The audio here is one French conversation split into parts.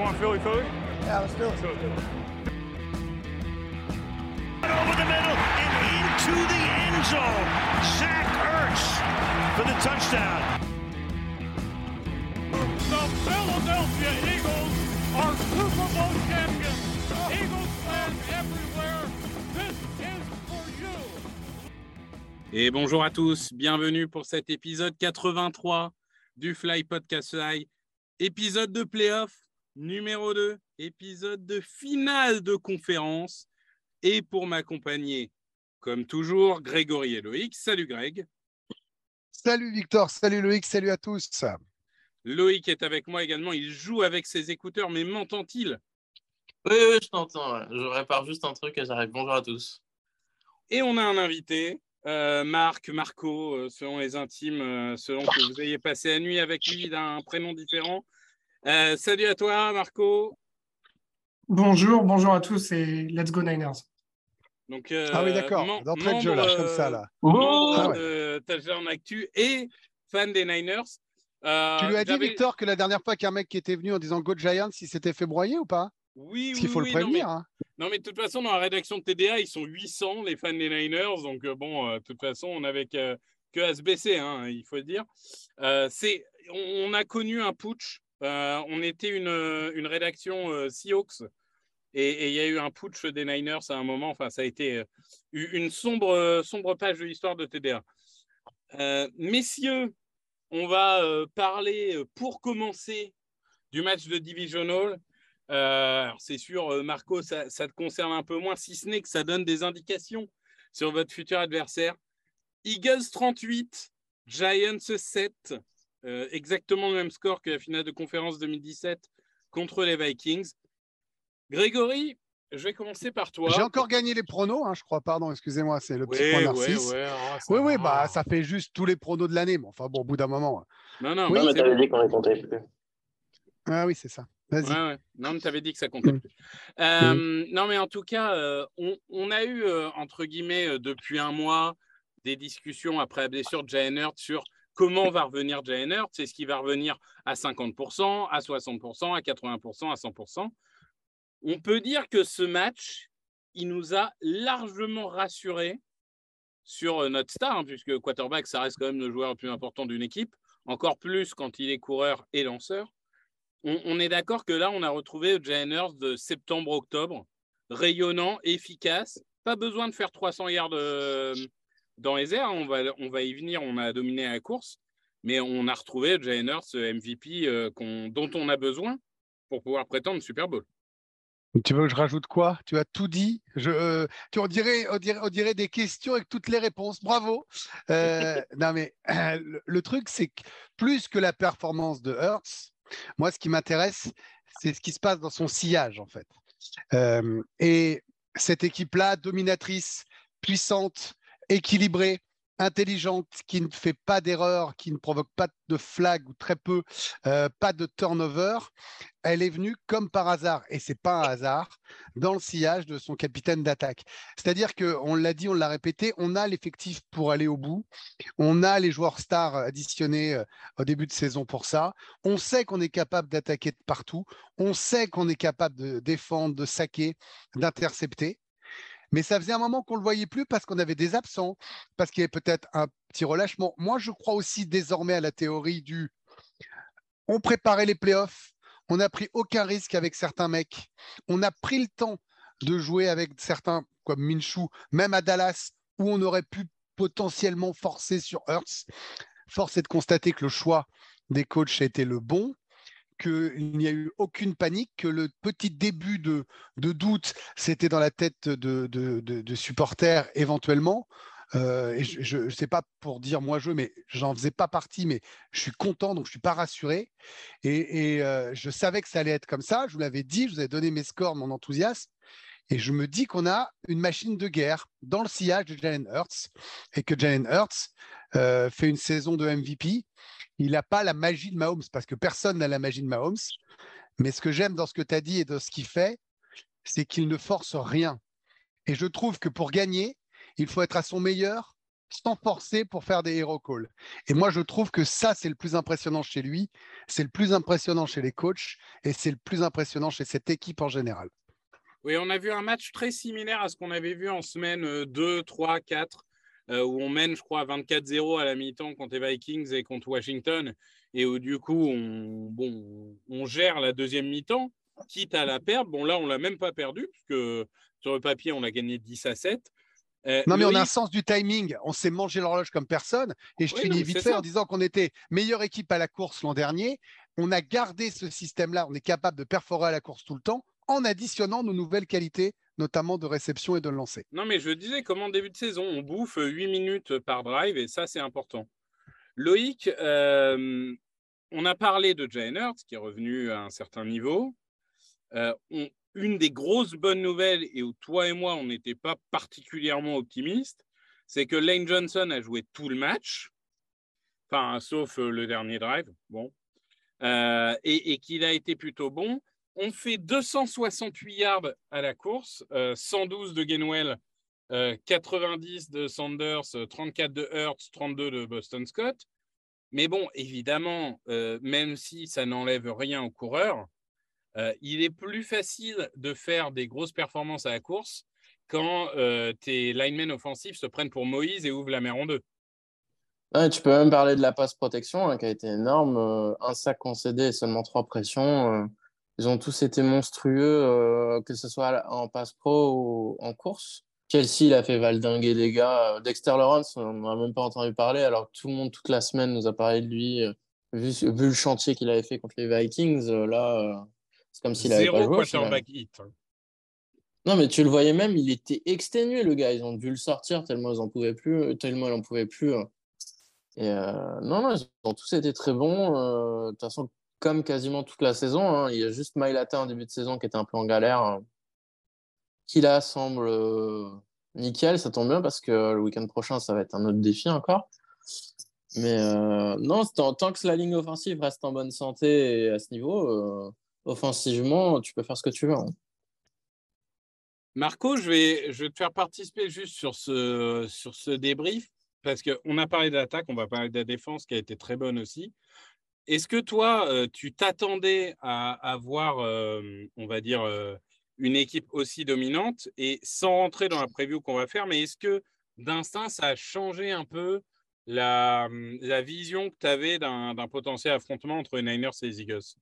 want Philly Philly? Yeah, let's do it. Over the middle and into the end zone. Zach Ertz for the touchdown. The Philadelphia Eagles are Super Bowl champions. Eagles fans everywhere, this is for you. Et bonjour à tous, bienvenue pour cet épisode 83 du Fly Podcast Fly, épisode de playoff numéro 2, épisode de finale de conférence. Et pour m'accompagner, comme toujours, Grégory et Loïc. Salut Greg. Salut Victor, salut Loïc, salut à tous. Loïc est avec moi également, il joue avec ses écouteurs, mais m'entend-il? Oui, oui, je t'entends. Je répare juste un truc et j'arrive. Bonjour à tous. Et on a un invité, euh, Marc, Marco, euh, selon les intimes, euh, selon que vous ayez passé la nuit avec lui d'un prénom différent. Euh, salut à toi, Marco. Bonjour, bonjour à tous et let's go Niners. Donc, euh, ah oui, d'accord, d'entrée de jeu là, comme ça euh, là. membre Ah ouais. de Actu et fan des Niners. Euh, Tu lui as dit, Victor, que la dernière fois qu'un mec qui était venu en disant Go Giants, il s'était fait broyer ou pas? Oui, Parce qu'il oui, faut oui, le non, prévenir. mais- hein. Non, mais de toute façon, dans la rédaction de TDA, ils sont 800, les fans des Niners. Donc, euh, bon, euh, de toute façon, on n'avait que, que à se baisser, hein, il faut le dire. Euh, c'est, on, on a connu un putsch. Euh, on était une, une rédaction euh, Seahawks. Et il y a eu un putsch des Niners à un moment. Enfin, ça a été euh, une sombre, sombre page de l'histoire de TDA. Euh, messieurs, on va euh, parler euh, pour commencer du match de Divisional. Euh, c'est sûr, euh, Marco, ça, ça te concerne un peu moins, si ce n'est que ça donne des indications sur votre futur adversaire. Eagles 38, Giants 7, euh, exactement le même score que la finale de conférence 2017 contre les Vikings. Grégory, je vais commencer par toi. J'ai encore gagné les pronos, hein, je crois, pardon, excusez-moi, c'est le petit Ouais, point narcisse. ouais, oh, ça Oui, oui, bah ça fait juste tous les pronos de l'année, mais enfin bon, au bout d'un moment. Non, non, Oui, non, mais t'avais dit qu'on les comptait plus. Ah oui, c'est ça. Vas-y. Ouais, ouais. Non, mais tu avais dit que ça comptait Mm. plus. Euh, Non, mais en tout cas, euh, on, on a eu, euh, entre guillemets, euh, depuis un mois, des discussions après la blessure de Hurts sur comment va revenir Jalen Hurts? Est-ce qu'il va revenir à 50%, à 60%, à 80%, à 100% On peut dire que ce match, il nous a largement rassurés sur euh, notre star, hein, puisque quarterback, ça reste quand même le joueur le plus important d'une équipe, encore plus quand il est coureur et lanceur on, est d'accord que là, on a retrouvé le Jalen de septembre-octobre, rayonnant, efficace. Pas besoin de faire 300 yards euh, dans les airs. On va, on va y venir. On a dominé la course. Mais on a retrouvé le Jalen Hurts euh, MVP euh, dont on a besoin pour pouvoir prétendre Super Bowl. Tu veux que je rajoute quoi? Tu as tout dit. Je, euh, tu on dirait, on dirait, on dirait des questions avec toutes les réponses. Bravo. Euh, non mais le, le truc, c'est que plus que la performance de Hertz, moi, ce qui m'intéresse, c'est ce qui se passe dans son sillage en fait. Euh, et cette équipe-là, dominatrice, puissante, équilibrée, intelligente, qui ne fait pas d'erreur, qui ne provoque pas de flag ou très peu, euh, pas de turnover, elle est venue comme par hasard, et c'est pas un hasard, dans le sillage de son capitaine d'attaque. C'est-à-dire qu'on l'a dit, on l'a répété, on a l'effectif pour aller au bout, on a les joueurs stars additionnés euh, au début de saison pour ça, on sait qu'on est capable d'attaquer de partout, on sait qu'on est capable de défendre, de saquer, d'intercepter. Mais ça faisait un moment qu'on ne le voyait plus parce qu'on avait des absents, parce qu'il y avait peut-être un petit relâchement. Moi, je crois aussi désormais à la théorie du on préparait les playoffs, on n'a pris aucun risque avec certains mecs, on a pris le temps de jouer avec certains comme Minshew, même à Dallas, où on aurait pu potentiellement forcer sur Hurts. Force est de constater que le choix des coachs a été le bon qu'il n'y a eu aucune panique, que le petit début de, doute, c'était dans la tête de, de, supporters éventuellement. Euh, et je ne sais pas pour dire moi je, mais j'en faisais pas partie, mais je suis content, donc je suis pas rassuré. Et, et, euh, je savais que ça allait être comme ça. Je vous l'avais dit, je vous avais donné mes scores, mon enthousiasme. Et je me dis qu'on a une machine de guerre dans le sillage de Jalen Hurts et que Jalen Hurts euh, fait une saison de MVP. Il n'a pas la magie de Mahomes parce que personne n'a la magie de Mahomes. Mais ce que j'aime dans ce que tu as dit et de ce qu'il fait, c'est qu'il ne force rien. Et je trouve que pour gagner, il faut être à son meilleur sans forcer pour faire des hero calls. Et moi, je trouve que ça, c'est le plus impressionnant chez lui, c'est le plus impressionnant chez les coachs et c'est le plus impressionnant chez cette équipe en général. Oui, on a vu un match très similaire à ce qu'on avait vu en semaine 2, 3, 4, où on mène, je crois, 24-0 à la mi-temps contre les Vikings et contre Washington, et où du coup, on, bon, on gère la deuxième mi-temps, quitte à la perdre. Bon, là, on ne l'a même pas perdu, puisque sur le papier, on a gagné 10 à 7. Euh, non, mais on a un sens du timing. On s'est mangé l'horloge comme personne. Et je finis vite fait en disant qu'on était meilleure équipe à la course l'an dernier. On a gardé ce système-là. On est capable de perforer à la course tout le temps en additionnant nos nouvelles qualités, notamment de réception et de lancer. Non, mais je disais, comme en début de saison, on bouffe 8 minutes par drive et ça, c'est important. Loïc, euh, on a parlé de Hurts qui est revenu à un certain niveau. Euh, une des grosses bonnes nouvelles et où toi et moi, on n'était pas particulièrement optimistes, c'est que Lane Johnson a joué tout le match, enfin, sauf euh, le dernier drive, bon, et, qu'il a été plutôt bon. On fait 268 yards à la course, 112 euh, de Gainwell, 90 de Sanders, 34 de Hurts, 32 de Boston Scott. Mais bon, évidemment, même si ça n'enlève rien aux coureurs, euh, il est plus facile de faire des grosses performances à la course quand euh, tes linemen offensifs se prennent pour Moïse et ouvrent la mer en deux. tu peux même parler de la passe protection hein, qui a été énorme. Euh, un sac concédé et seulement trois pressions. Ils ont tous été monstrueux, que ce soit en passe pro ou en course. Kelsey, il a fait valdinguer des gars. Dexter Lawrence, on n'en a même pas entendu parler, alors que tout le monde, toute la semaine, nous a parlé de lui. Vu, vu le chantier qu'il avait fait contre les Vikings, là, c'est comme s'il avait pas joué. quarterback hit. Hein. Non, mais tu le voyais même, il était exténué, le gars. Ils ont dû le sortir tellement ils en pouvaient plus, tellement ils en pouvaient plus. Hein. Et euh, non, non, ils ont tous été très bons. Euh, de toute façon, comme quasiment toute la saison, hein. il y a juste Mailata en début de saison qui était un peu en galère. Qui là semble euh, nickel, ça tombe bien parce que le week-end prochain, ça va être un autre défi encore. Mais non, tant que la ligne offensive reste en bonne santé et à ce niveau, offensivement, tu peux faire ce que tu veux. Hein. Marco, je vais, je vais te faire participer juste sur ce, sur ce débrief, parce qu'on a parlé de l'attaque, on va parler de la défense qui a été très bonne aussi. Est-ce que toi, euh, tu t'attendais à avoir, euh, on va dire, euh, une équipe aussi dominante Et sans rentrer dans la preview qu'on va faire, mais est-ce que d'instinct, ça a changé un peu la, la vision que tu avais d'un potentiel affrontement entre les Niners et les Eagles?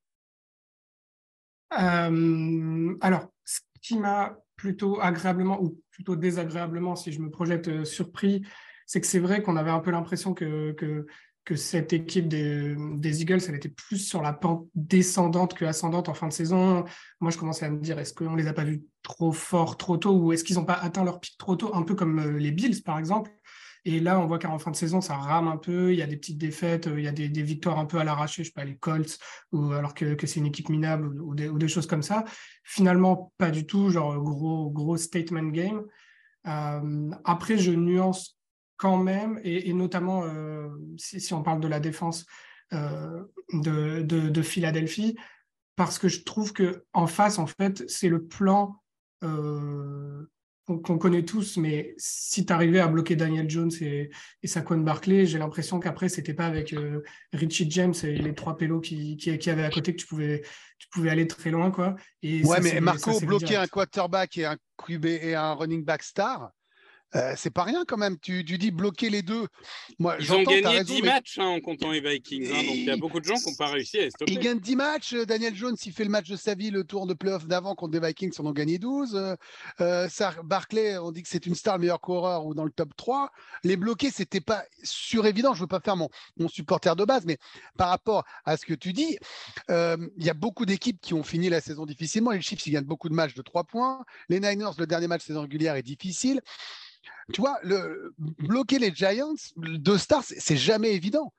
Alors, ce qui m'a plutôt agréablement ou plutôt désagréablement, si je me projette surpris, c'est que c'est vrai qu'on avait un peu l'impression que, que, cette équipe des, des, Eagles, elle était plus sur la pente descendante que ascendante en fin de saison. Moi, je commençais à me dire, est-ce qu'on les a pas vus trop fort, trop tôt, ou est-ce qu'ils n'ont pas atteint leur pic trop tôt, un peu comme euh, les Bills, par exemple? Et là, on voit qu'en fin de saison, ça rame un peu. Il y a des petites défaites, euh, il y a des, victoires un peu à l'arraché, je sais pas, les Colts, ou alors que, c'est une équipe minable ou, des, choses comme ça. Finalement, pas du tout, genre gros, gros statement game. Euh, après, je nuance quand même, et, notamment euh, si, on parle de la défense de, de, Philadelphie, parce que je trouve que en face, en fait, c'est le plan qu'on connaît tous, mais si tu arrivais à bloquer Daniel Jones et, et Saquon Barkley, j'ai l'impression qu'après, c'était pas avec euh, Richie James et les trois pélos qui, qui, qui, avaient à côté que tu pouvais, tu pouvais aller très loin. Quoi. Et ouais, mais Marco, bloquer un quarterback et un QB et un running back star, euh, c'est pas rien quand même. Tu, dis bloquer les deux. Moi, ils ont gagné 10 matchs hein, en comptant les Vikings. Hein, donc il y a beaucoup de gens qui n'ont pas réussi à stopper. Ils gagnent 10 matchs. Euh, Daniel Jones, il fait le match de sa vie, le tour de playoff d'avant contre les Vikings, ils en ont gagné 12. Euh, Barclay, on dit que c'est une star, le meilleur coureur ou dans le top 3. Les bloquer, c'était pas surévident. Je veux pas faire mon, mon supporter de base, mais par rapport à ce que tu dis, il y a beaucoup d'équipes qui ont fini la saison difficilement. Les Chiefs, ils gagnent beaucoup de matchs de 3 points. Les Niners, le dernier match saison régulière est difficile tu vois, le, bloquer les Giants, deux stars, c'est jamais évident.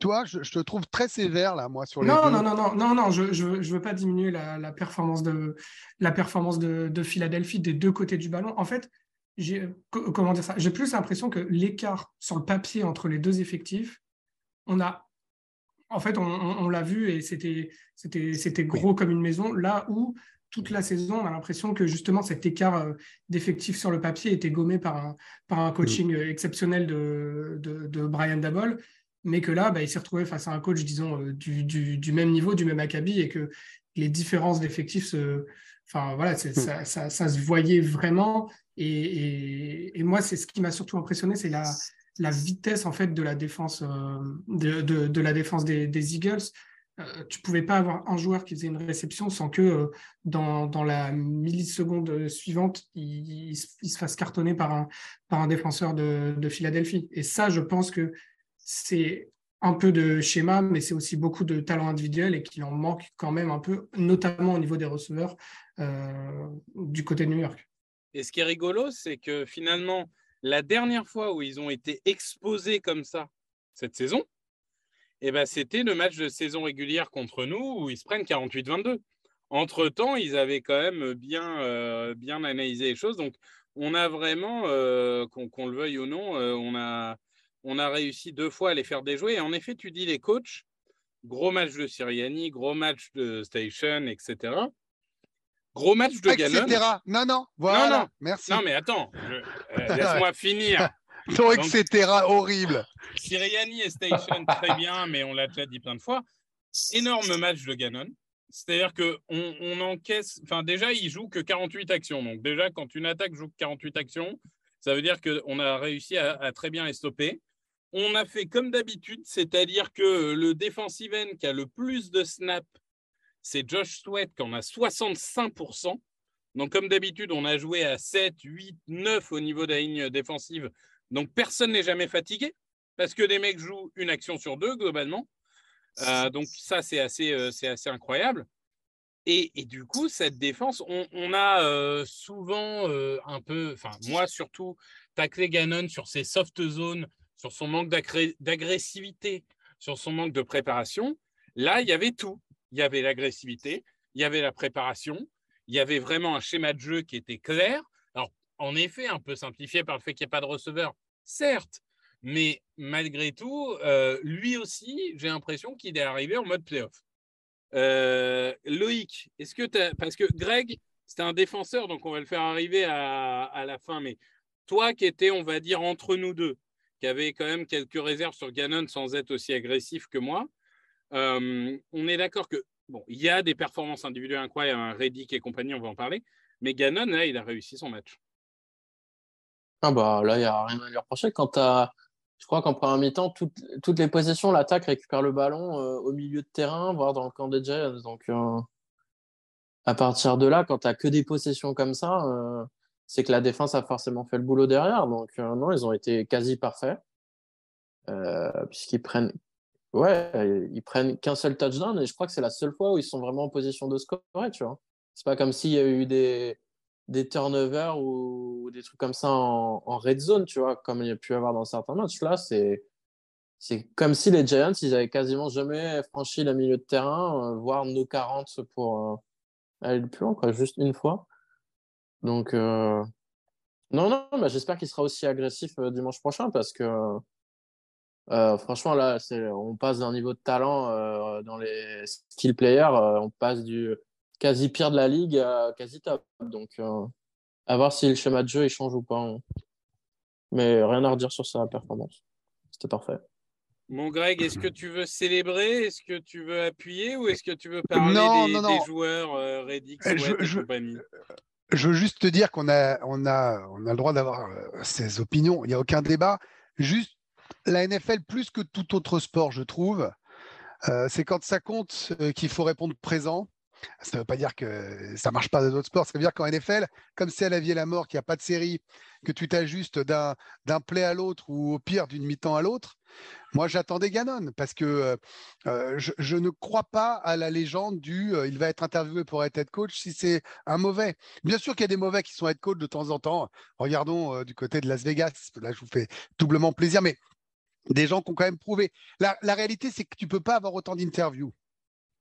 Toi, je, je, te trouve très sévère là, moi, sur les. Non, non, non, non, non, non, je, je, veux pas diminuer la, performance de la performance de, Philadelphie des deux côtés du ballon. En fait, j'ai comment dire ça? J'ai plus l'impression que l'écart sur le papier entre les deux effectifs, on a, en fait, on, l'a vu et c'était c'était c'était gros comme une maison. Là où toute la saison, on a l'impression que justement cet écart euh, d'effectifs sur le papier était gommé par un, par un coaching euh, exceptionnel de, de, Brian Dabol, mais que là, bah, il s'est retrouvé face à un coach, disons, du, du, du, même niveau, du même acabit, et que les différences d'effectifs, se, enfin voilà, ça, ça, ça, se voyait vraiment. Et, et, moi, c'est ce qui m'a surtout impressionné, c'est la, la vitesse en fait de la défense, de, de, de, la défense des, des Eagles. Euh, tu pouvais pas avoir un joueur qui faisait une réception sans que euh, dans, dans, la milliseconde suivante, il, se fasse cartonner par un, par un défenseur de, de, Philadelphie. Et ça, je pense que c'est un peu de schéma, mais c'est aussi beaucoup de talent individuel et qu'il en manque quand même un peu, notamment au niveau des receveurs euh, du côté de New York. Et ce qui est rigolo, c'est que finalement, la dernière fois où ils ont été exposés comme ça cette saison, eh ben, c'était le match de saison régulière contre nous où ils se prennent 48-22. Entre-temps, ils avaient quand même bien, euh, bien analysé les choses. Donc, on a vraiment, euh, qu'on le veuille ou non, euh, on, a, on a réussi deux fois à les faire déjouer. Et en effet, tu dis les coachs, gros match de Siriani, gros match de Station, etc. Gros match de Gannon. Non, non, voilà, non, non. merci. Non, mais attends, laisse-moi finir. Ton etc. horrible. Siriani et Station, très bien, mais on l'a déjà dit plein de fois. Énorme match de Gannon. C'est-à-dire qu'on on encaisse. Enfin, déjà, il joue que 48 actions. Donc, déjà, quand une attaque joue que 48 actions, ça veut dire qu'on a réussi à, très bien les stopper. On a fait comme d'habitude, c'est-à-dire que le defensive end qui a le plus de snaps, c'est Josh Sweat, qui en a 65%. Donc, comme d'habitude, on a joué à 7, 8, 9 au niveau de la ligne défensive donc, personne n'est jamais fatigué parce que les mecs jouent une action sur deux globalement. Euh, donc, ça, c'est assez, euh, assez incroyable. Et, du coup, cette défense, on, a euh, souvent un peu, enfin, moi surtout, taclé Gannon sur ses soft zones, sur son manque d'agressivité, sur son manque de préparation. Là, il y avait tout. Il y avait l'agressivité, il y avait la préparation, il y avait vraiment un schéma de jeu qui était clair. Alors, en effet, un peu simplifié par le fait qu'il n'y ait pas de receveur, certes, mais malgré tout, euh, lui aussi, j'ai l'impression qu'il est arrivé en mode playoff. Euh, Loïc, est-ce que tu Parce que Greg, c'était un défenseur, donc on va le faire arriver à, la fin, mais toi qui étais, on va dire, entre nous deux, qui avait quand même quelques réserves sur Gannon sans être aussi agressif que moi, euh, on est d'accord que, bon, il y a des performances individuelles incroyables, un hein, Reddick et compagnie, on va en parler, mais Gannon, là, il a réussi son match. Ah bah là, il n'y a rien à lui reprocher. Quand je crois qu'en première mi-temps, toutes, les possessions, l'attaque récupère le ballon euh, au milieu de terrain, voire dans le camp des Giants. Donc, euh, à partir de là, quand tu n'as que des possessions comme ça, euh, c'est que la défense a forcément fait le boulot derrière. Donc, non, ils ont été quasi parfaits. Puisqu'ils prennent. Ouais, ils prennent qu'un seul touchdown et je crois que c'est la seule fois où ils sont vraiment en position de scorer, tu vois. C'est pas comme s'il y a eu des, des turnovers ou, des trucs comme ça en, red zone, tu vois, comme il y a pu avoir dans certains matchs. Là, c'est, comme si les Giants, ils avaient quasiment jamais franchi le milieu de terrain, euh, voire nos 40 pour euh, aller le plus loin, juste une fois. Donc, euh, non, non, mais j'espère qu'il sera aussi agressif dimanche prochain parce que, franchement, là, on passe d'un niveau de talent dans les skill players, on passe du quasi pire de la ligue, quasi top. Donc, euh, à voir si le schéma de jeu il change ou pas. Hein. Mais rien à redire sur sa performance. C'était parfait. Mon Greg, est-ce que tu veux célébrer? Est-ce que tu veux appuyer? Ou est-ce que tu veux parler des, joueurs euh, Reddick, euh, je, compagnie? je veux juste te dire qu'on a, on a, on a le droit d'avoir ses opinions. Il n'y a aucun débat. Juste la NFL, plus que tout autre sport, je trouve, c'est quand ça compte qu'il faut répondre présent ça ne veut pas dire que ça ne marche pas dans d'autres sports. Ça veut dire qu'en NFL, comme c'est à la vie et la mort, qu'il n'y a pas de série, que tu t'ajustes d'un, play à l'autre ou au pire d'une mi-temps à l'autre, moi j'attendais Gannon parce que euh, euh, je, ne crois pas à la légende du euh, il va être interviewé pour être head coach si c'est un mauvais. Bien sûr qu'il y a des mauvais qui sont head coach de temps en temps. Regardons du côté de Las Vegas. Là, je vous fais doublement plaisir, mais des gens qui ont quand même prouvé. La, la réalité, c'est que tu ne peux pas avoir autant d'interviews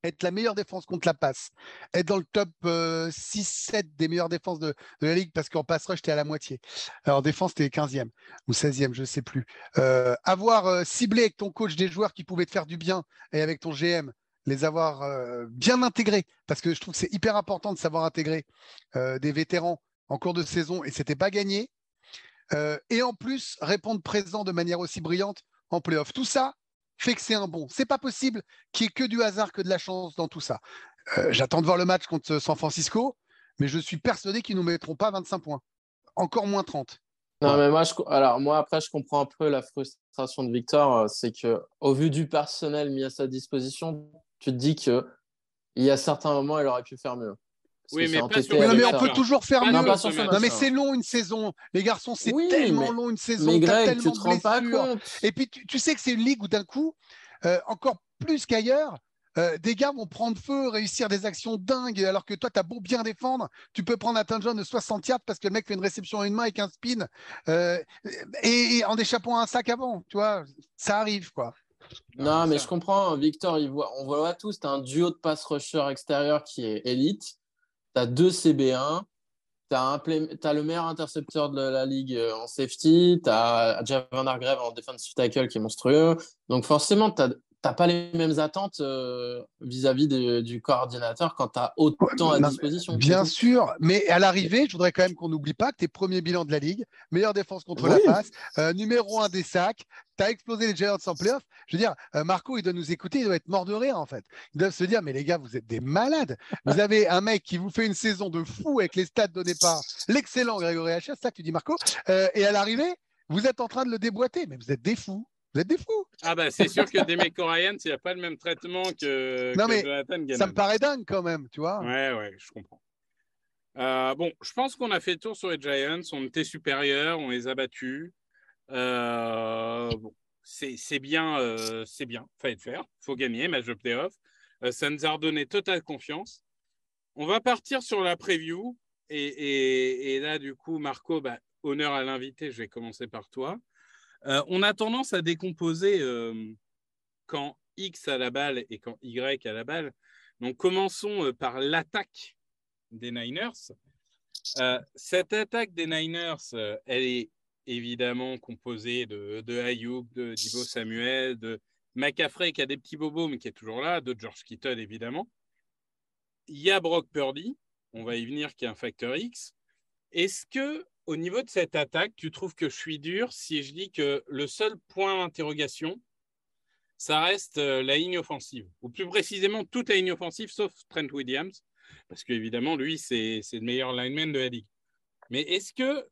être la meilleure défense contre la passe, être dans le top 6-7 euh, des meilleures défenses de, la ligue parce qu'en pass rush, tu es à la moitié. Alors, défense, tu es 15e ou 16e, je ne sais plus. Euh, avoir euh, ciblé avec ton coach des joueurs qui pouvaient te faire du bien et avec ton GM les avoir bien intégrés, parce que je trouve que c'est hyper important de savoir intégrer des vétérans en cours de saison, et c'était pas gagné. Et en plus, répondre présent de manière aussi brillante en playoff. Tout ça fait que c'est un bon. C'est pas possible qu'il n'y ait que du hasard, que de la chance dans tout ça. J'attends de voir le match contre San Francisco, mais je suis persuadé qu'ils ne nous mettront pas 25 points. Encore moins 30. Non, mais moi, alors, moi, après, je comprends un peu la frustration de Victor. C'est que, au vu du personnel mis à sa disposition, tu te dis qu'il y a certains moments, il aurait pu faire mieux. Oui mais, mais, on peut toujours faire mieux. Non, mais c'est long une saison. Les garçons, c'est tellement long une saison. Mais Greg, tu te rends pas compte. Et puis, tu, sais que c'est une ligue où d'un coup, euh, encore plus qu'ailleurs, euh, des gars vont prendre feu, réussir des actions dingues, alors que toi, tu as beau bien défendre, tu peux prendre un John de 60 yards parce que le mec fait une réception à une main avec un spin euh, et, en échappant un sac avant, tu vois, ça arrive, quoi. Non, mais je comprends, Victor, il voit, on voit tous, tu un duo de pass rusher extérieur qui est élite, tu as deux CB1, tu as, as, le meilleur intercepteur de la ligue euh, en safety, tu as Javon Hargrave en defensive tackle qui est monstrueux. Donc forcément, tu as, n'as pas les mêmes attentes euh, vis-à-vis du coordinateur quand tu as autant à disposition. Bien sûr, mais à l'arrivée, je voudrais quand même qu'on n'oublie pas que tes premiers bilans de la Ligue, meilleure défense contre la passe, euh, numéro un des sacs, tu as explosé les Giants en playoff. Je veux dire, euh, Marco, il doit nous écouter, il doit être mort de rire en fait. Il doit se dire, mais les gars, vous êtes des malades. Vous avez un mec qui vous fait une saison de fou avec les stats donnés par l'excellent Grégory H. C'est ça que tu dis, Marco. et à l'arrivée, vous êtes en train de le déboîter, mais vous êtes des fous. Vous êtes des fous. Ah bah c'est sûr que Demeco Ryan, il n'y a pas le même traitement que, non, mais Jonathan Ça me paraît dingue quand même, tu vois. Ouais, ouais, je comprends. Euh, bon, je pense qu'on a fait le tour sur les Giants. On était supérieurs, on les a battus. Euh, c'est bien, euh, c'est bien. Fallait le faire. Faut gagner, match de playoff. Euh, ça nous a redonné totale confiance. On va partir sur la preview. Et, là, du coup, Marco, bah, honneur à l'invité. Je vais commencer par toi. On a tendance à décomposer quand X a la balle et quand Y a la balle. Donc commençons par l'attaque des Niners. cette attaque des Niners, elle est évidemment composée de, de Ayuk, de Divo Samuel, de McCaffrey qui a des petits bobos mais qui est toujours là, de George Kittle évidemment. Il y a Brock Purdy, on va y venir, qui est un facteur X. Est-ce que au niveau de cette attaque, tu trouves que je suis dur si je dis que le seul point d'interrogation, ça reste euh, la ligne offensive, ou plus précisément toute la ligne offensive sauf Trent Williams, parce qu'évidemment, lui, c'est le meilleur lineman de la ligue. Mais est-ce que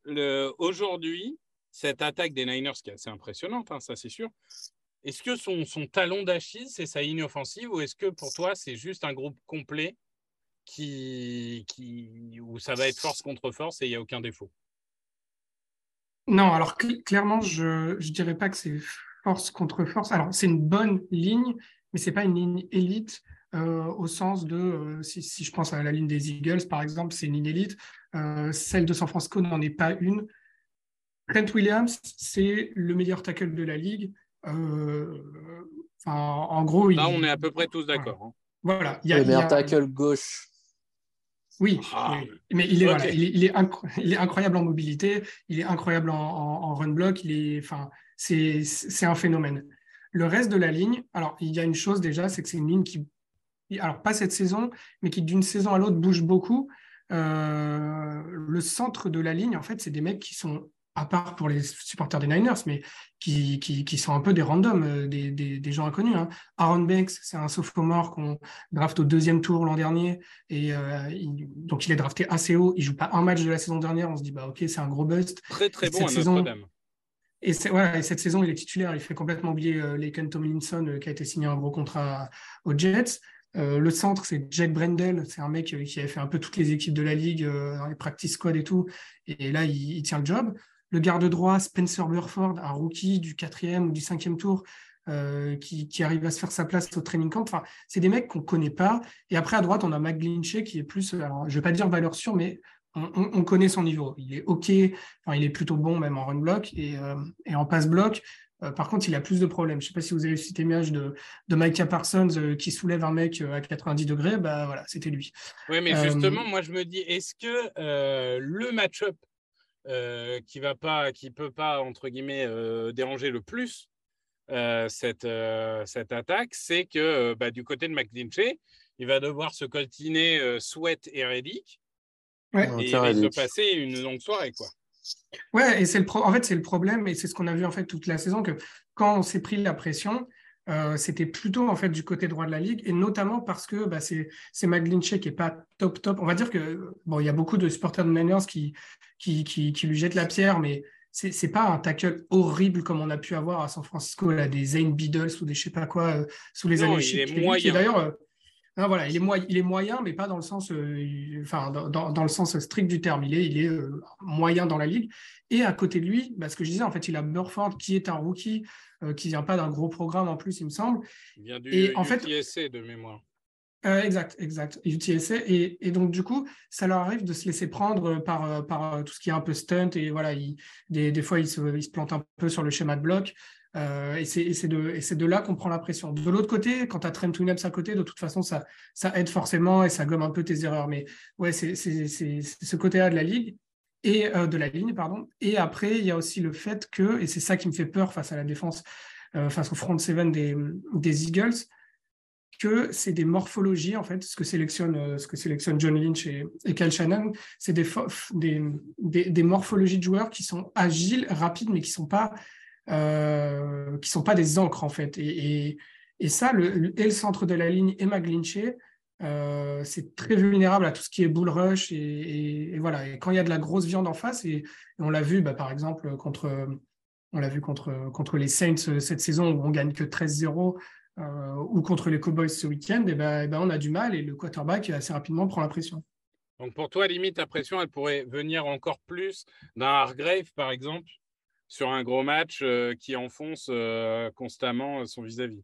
aujourd'hui, cette attaque des Niners, qui est assez impressionnante, hein, ça c'est sûr, est-ce que son, talon d'Achille, c'est sa ligne offensive, ou est-ce que pour toi, c'est juste un groupe complet qui, qui, où ça va être force contre force et il n'y a aucun défaut? Non, alors clairement, je ne dirais pas que c'est force contre force. Alors, c'est une bonne ligne, mais ce n'est pas une ligne élite euh, au sens de, euh, si, je pense à la ligne des Eagles, par exemple, c'est une ligne élite. Euh, celle de San Francisco n'en est pas une. Trent Williams, c'est le meilleur tackle de la ligue. en gros, là, on est à peu près tous d'accord. Hein. Voilà. le meilleur tackle gauche oui, ah. mais il est, il, est, incroyable en mobilité, il est incroyable en, run block, il est, enfin, c'est, un phénomène. Le reste de la ligne, alors il y a une chose déjà, c'est que c'est une ligne qui, alors pas cette saison, mais qui d'une saison à l'autre bouge beaucoup. Euh, le centre de la ligne, en fait, c'est des mecs qui sont à part pour les supporters des Niners, mais qui, qui, sont un peu des randoms, euh, des, des, gens inconnus. Hein. Aaron Banks, c'est un sophomore qu'on draft au deuxième tour l'an dernier, et euh, donc il est drafté assez haut. Il joue pas un match de la saison dernière, on se dit bah ok, c'est un gros bust. Très très bon à Notre-Dame. Et, et, cette saison, il est titulaire. Il fait complètement oublier euh, Laken Tomlinson, qui a été signé un gros contrat aux Jets. Le centre, c'est Jack Brendel. C'est un mec qui avait fait un peu toutes les équipes de la ligue, dans les practice squad et tout. Et là, il, tient le job le garde droit Spencer Burford, un rookie du quatrième ou du cinquième tour, euh, qui, arrive à se faire sa place au training camp. Enfin, c'est des mecs qu'on ne connaît pas. Et après, à droite, on a McGlinchey qui est plus, alors, je ne vais pas dire valeur sûre, mais on, connaît son niveau. Il est OK, il est plutôt bon même en run block et, euh, en pass block. Euh, par contre, il a plus de problèmes. Je ne sais pas si vous avez vu cette image de, de Micah Parsons qui soulève un mec à 90 degrés. Bah, voilà, c'était lui. Oui, mais justement, moi, je me dis, est-ce que le match-up euh, qui va pas, qui peut pas entre guillemets euh, déranger le plus, cette, cette attaque, c'est que bah, du côté de McGlinchey, il va devoir se coltiner Sweat et Reddick. Ouais. Et il risque de passer une longue soirée. Quoi. Ouais, et c'est le pro- en fait, c'est le problème, et c'est ce qu'on a vu en fait toute la saison, que quand on s'est pris la pression, euh, c'était plutôt en fait du côté droit de la ligue, et notamment parce que bah, c'est McGlinchey qui est pas top top. On va dire que bon, il y a beaucoup de supporters de Niners qui, qui, qui, qui lui jettent la pierre, mais c'est c'est pas un tackle horrible comme on a pu avoir à San Francisco, là, des Zane Beadles ou des je sais pas quoi euh, sous les Non, années d'ailleurs euh, non, voilà, il est, moyen, il est moyen, mais pas dans le sens, euh, il- enfin, dans, dans- dans le sens strict du terme. Il est, il est euh, moyen dans la ligue. Et à côté de lui, bah, ce que je disais, en fait, il a Burford qui est un rookie, euh, qui vient pas d'un gros programme en plus, il me semble. Il vient du Et en fait- UTSA de mémoire. Euh, exact, exact. UTSA. Et, et donc, du coup, ça leur arrive de se laisser prendre par, par tout ce qui est un peu stunt. Et voilà, il- des, des fois, ils se, ils se plantent un peu sur le schéma de bloc. Euh, et c'est de, là qu'on prend la pression. De l'autre côté, quand tu as Trent Williams à côté, de toute façon, ça, aide forcément et ça gomme un peu tes erreurs. Mais ouais, c'est ce côté-là de la ligue et euh, de la ligne, pardon. Et après, il y a aussi le fait que, et c'est ça qui me fait peur face à la défense, euh, face au front seven des, Eagles, que c'est des morphologies, en fait, ce que sélectionne, ce sélectionne John Lynch et, et Kyle Shannon, c'est des, des, morphologies de joueurs qui sont agiles, rapides, mais qui sont pas, euh, qui sont pas des encres, en fait. Et, et, ça, le, et le centre de la ligne et McGlinchey, euh, c'est très vulnérable à tout ce qui est bull rush. Et, voilà. Quand il y a de la grosse viande en face, et, on l'a vu, bah, par exemple, contre, on l'a vu contre, contre les Saints euh, cette saison où on gagne que 13-0, euh, ou contre les Cowboys ce week-end, et ben, on a du mal et le quarterback assez rapidement prend la pression. Donc pour toi, limite, ta pression, elle pourrait venir encore plus d'un Hargrave, par exemple, sur un gros match euh, qui enfonce euh, constamment son vis-à-vis.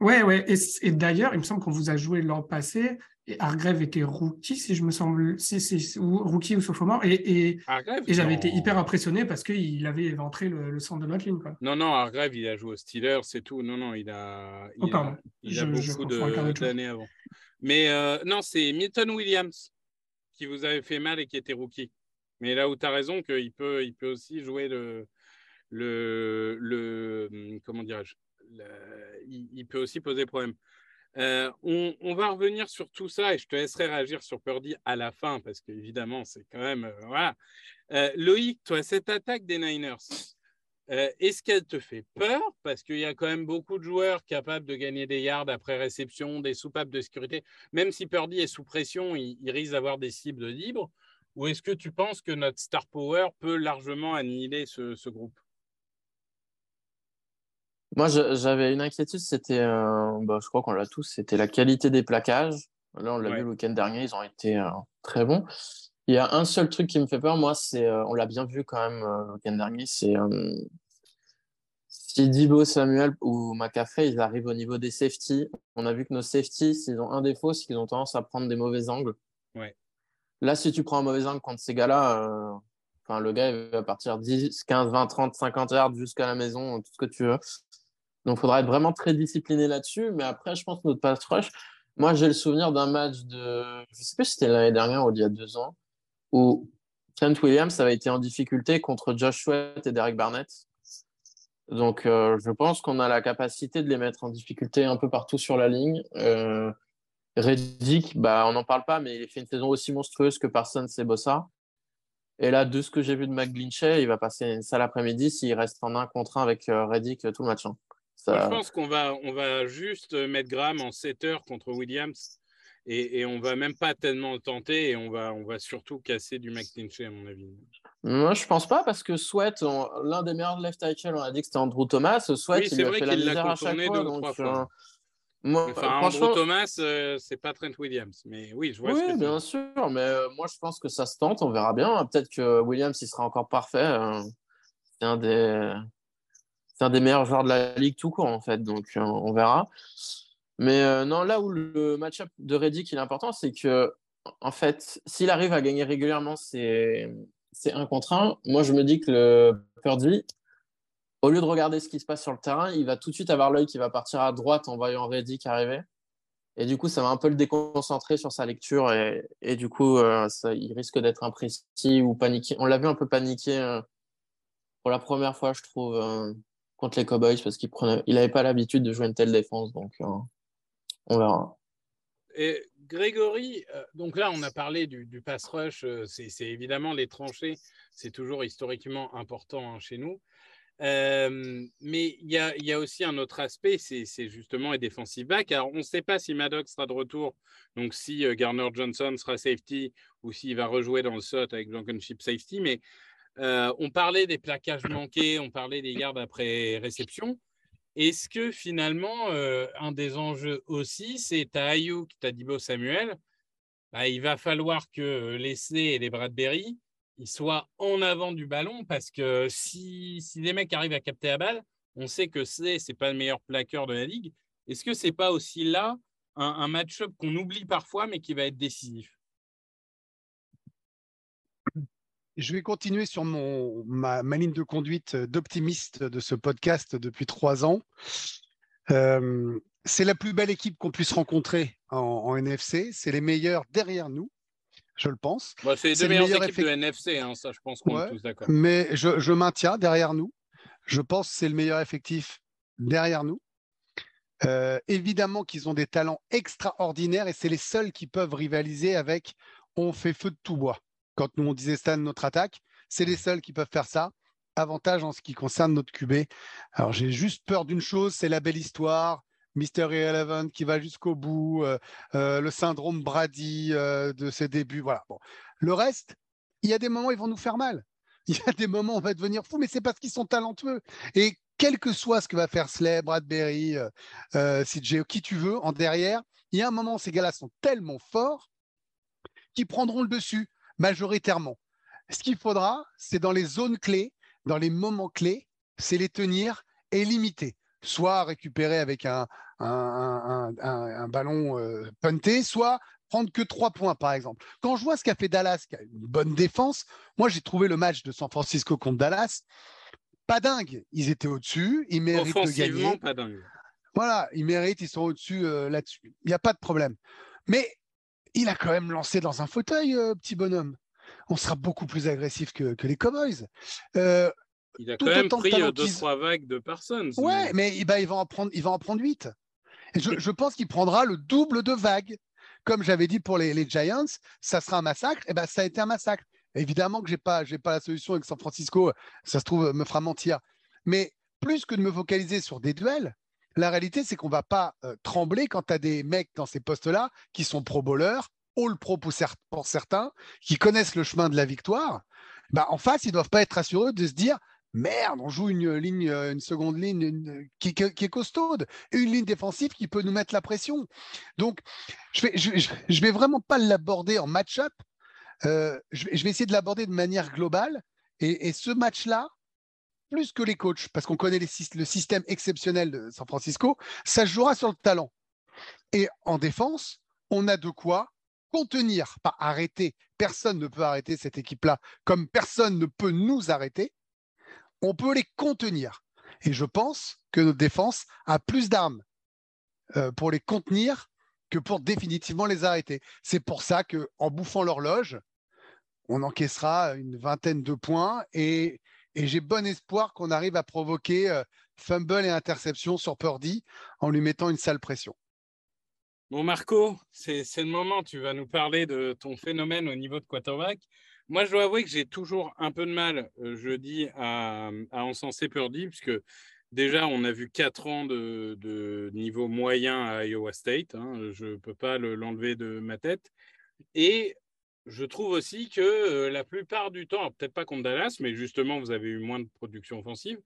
Ouais, ouais. Et, d'ailleurs, il me semble qu'on vous a joué l'an passé et Hargrave était rookie, si je me semble, si, si- ou rookie ou sophomore. Et, et, Hargrave et j'avais été hyper impressionné parce qu'il avait éventré le, le centre de notre ligne. Quoi. Non, non, Hargrave, il a joué aux Steelers, c'est tout. Non, non, il a, il Oh, a- il a Je- beaucoup de- d'années avant. Mais euh, non, c'est Milton Williams qui vous avait fait mal et qui était rookie. Mais là où tu as raison, qu'il peut, il peut aussi jouer le. Le, le hum, comment dirais-je il, peut aussi poser problème. Euh, on, va revenir sur tout ça et je te laisserai réagir sur Purdy à la fin parce qu'évidemment, c'est quand même. euh, voilà. Euh, Loïc, toi, cette attaque des Niners, est-ce qu'elle te fait peur? Parce qu'il y a quand même beaucoup de joueurs capables de gagner des yards après réception, des soupapes de sécurité. Même si Purdy est sous pression, il, risque d'avoir des cibles libres. Ou est-ce que tu penses que notre star power peut largement annihiler ce groupe? Moi, j'avais une inquiétude, c'était, euh, bah, je crois qu'on l'a tous, c'était la qualité des plaquages. Là, on l'a Ouais. vu le week-end dernier, ils ont été euh, très bons. Il y a un seul truc qui me fait peur, moi, c'est, euh, on l'a bien vu quand même euh, le week-end dernier, c'est si Dibo, Samuel ou McCaffrey, ils arrivent au niveau des safety. On a vu que nos safety, s'ils ont un défaut, c'est qu'ils ont tendance à prendre des mauvais angles. Ouais. Là, si tu prends un mauvais angle contre ces gars-là, enfin, le gars, il va partir 10, 15, 20, 30, 50 yards jusqu'à la maison, tout ce que tu veux. Donc, il faudra être vraiment très discipliné là-dessus. Mais après, je pense que notre pass rush, moi, j'ai le souvenir d'un match de, je sais plus si c'était l'année dernière ou il y a deux ans, où Trent Williams avait été en difficulté contre Josh Sweat et Derek Barnett. Donc, euh, je pense qu'on a la capacité de les mettre en difficulté un peu partout sur la ligne. Euh, Reddick, bah, on n'en parle pas, mais il fait une saison aussi monstrueuse que Parsons et Bossa. Et là, de ce que j'ai vu de McGlinchey, il va passer une sale après-midi s'il reste en un contre un avec euh, Reddick tout le match. hein. Ça- Moi, Je pense qu'on va, on va juste mettre Graham en 7 heures contre Williams et, et on va même pas tellement le tenter et on va, on va surtout casser du McClinchy, à mon avis. Moi, je pense pas parce que Sweat, on- l'un des meilleurs left tackle, on a dit que c'était Andrew Thomas. Sweat, Oui, il a vrai fait la qu'il l'a misère à chaque fois. donc, moi, Enfin, franchement, Andrew Thomas, euh, c'est pas Trent Williams, mais oui, je vois ce que oui, bien sûr, mais euh, moi je pense que ça se tente, on verra bien. Peut-être que Williams il sera encore parfait. euh, c'est un des c'est un des meilleurs joueurs de la ligue tout court en fait, donc euh, on verra. Mais euh, non, là où le match-up de Reddick est important, c'est que en fait, s'il arrive à gagner régulièrement c'est c'est un contre un, moi je me dis que le Purdy, au lieu de regarder ce qui se passe sur le terrain, il va tout de suite avoir l'œil qui va partir à droite en voyant Reddick arriver. Et du coup, ça va un peu le déconcentrer sur sa lecture et, et du coup, euh, il risque d'être imprécis ou paniqué. On l'a vu un peu paniquer euh, pour la première fois, je trouve, contre les Cowboys parce qu'il prenait, il n'avait pas l'habitude de jouer une telle défense. Donc, euh, on verra. Et Grégory, euh, donc là, on a parlé du, pass rush. euh, c'est évidemment les tranchées, c'est toujours historiquement important hein, chez nous. Mais il y a, aussi un autre aspect, c'est justement les defensive backs. Alors, on ne sait pas si Maddox sera de retour, donc si Garner Johnson sera safety ou s'il va rejouer dans le slot avec Blankenship safety. Mais euh, on parlait des plaquages manqués, on parlait des gardes après réception. Est-ce que finalement, euh, un des enjeux aussi, c'est ta Ayuk, ta Dibo Samuel, bah, il va falloir que les C et les Bradbury ils soient en avant du ballon parce que si, si les mecs arrivent à capter la balle, on sait que C, c'est pas le meilleur plaqueur de la ligue. Est-ce que c'est pas aussi là un, un match-up qu'on oublie parfois mais qui va être décisif? Je vais continuer sur mon, ma, ma ligne de conduite d'optimiste de ce podcast depuis trois ans. Euh, c'est la plus belle équipe qu'on puisse rencontrer en, en NFC. C'est les meilleurs derrière nous, je le pense. Bah, C'est les deux le meilleures meilleur équipes de NFC, hein, ça je pense qu'on Ouais. est tous d'accord. Mais je, je maintiens derrière nous. Je pense que c'est le meilleur effectif derrière nous. Euh, évidemment qu'ils ont des talents extraordinaires et c'est les seuls qui peuvent rivaliser avec on fait feu de tout bois. Quand nous on disait Stan notre attaque, c'est les seuls qui peuvent faire ça. Avantage en ce qui concerne notre QB. Alors j'ai juste peur d'une chose, c'est la belle histoire. Mystery Eleven qui va jusqu'au bout, euh, euh, le syndrome Brady euh, de ses débuts. Voilà. Bon. Le reste, il y a des moments où ils vont nous faire mal. Il y a des moments où on va devenir fou, mais c'est parce qu'ils sont talentueux. Et quel que soit ce que va faire Slay, Bradbury, CJ, qui tu veux, en derrière, il y a un moment où ces gars-là sont tellement forts qu'ils prendront le dessus majoritairement. Ce qu'il faudra, c'est dans les zones clés, dans les moments clés, c'est les tenir et limiter. Soit récupérer avec un, un, un- un- un ballon euh, punté, soit prendre que trois points, par exemple. Quand je vois ce qu'a fait Dallas, qui a une bonne défense, moi j'ai trouvé le match de San Francisco contre Dallas pas dingue. Ils étaient au-dessus, ils méritent de gagner. pas dingue. Voilà, ils méritent, ils sont au-dessus euh, là-dessus. Il n'y a pas de problème. Mais il a quand même lancé dans un fauteuil, euh, petit bonhomme. On sera beaucoup plus agressif que, que les Cowboys. Euh, Il a quand même de pris euh, deux, trois vagues de Parsons. ouais, mais il, bah, il va en prendre, il va en prendre 8. Et je, je pense qu'il prendra le double de vagues. Comme j'avais dit pour les, les Giants, ça sera un massacre. Et ben, ça a été un massacre. Évidemment que j'ai pas, j'ai pas la solution avec San Francisco. Ça se trouve me fera mentir. Mais plus que de me focaliser sur des duels, la réalité c'est qu'on va pas euh, trembler quand tu as des mecs dans ces postes-là qui sont pro bowlers, all pro pour, cer- pour certains, qui connaissent le chemin de la victoire. Bah, en face, ils doivent pas être rassureux de se dire merde, on joue une ligne, euh, une seconde ligne qui, est costaude, une ligne défensive qui peut nous mettre la pression. Donc, je je vais vraiment pas l'aborder en match-up. Euh, je, vais, essayer de l'aborder de manière globale. Et ce match-là, plus que les coachs, parce qu'on connaît le système exceptionnel de San Francisco, ça jouera sur le talent. Et en défense, on a de quoi contenir, pas arrêter. Personne ne peut arrêter cette équipe-là, comme personne ne peut nous arrêter. On peut les contenir. Et je pense que notre défense a plus d'armes euh, pour les contenir que pour définitivement les arrêter. C'est pour ça que en bouffant l'horloge, on encaissera une vingtaine de points et, et j'ai bon espoir qu'on arrive à provoquer euh, fumble et interception sur Purdy en lui mettant une sale pression. Bon, Marco, c'est le moment. Tu vas nous parler de ton phénomène au niveau de quarterback. Moi, je dois avouer que j'ai toujours un peu de mal, euh, je dis, à, à encenser Purdy, puisque déjà, on a vu quatre ans de, de niveau moyen à Iowa State. hein. je ne peux pas le- l'enlever de ma tête. Et je trouve aussi que la plupart du temps, peut-être pas contre Dallas, mais justement, vous avez eu moins de production offensive.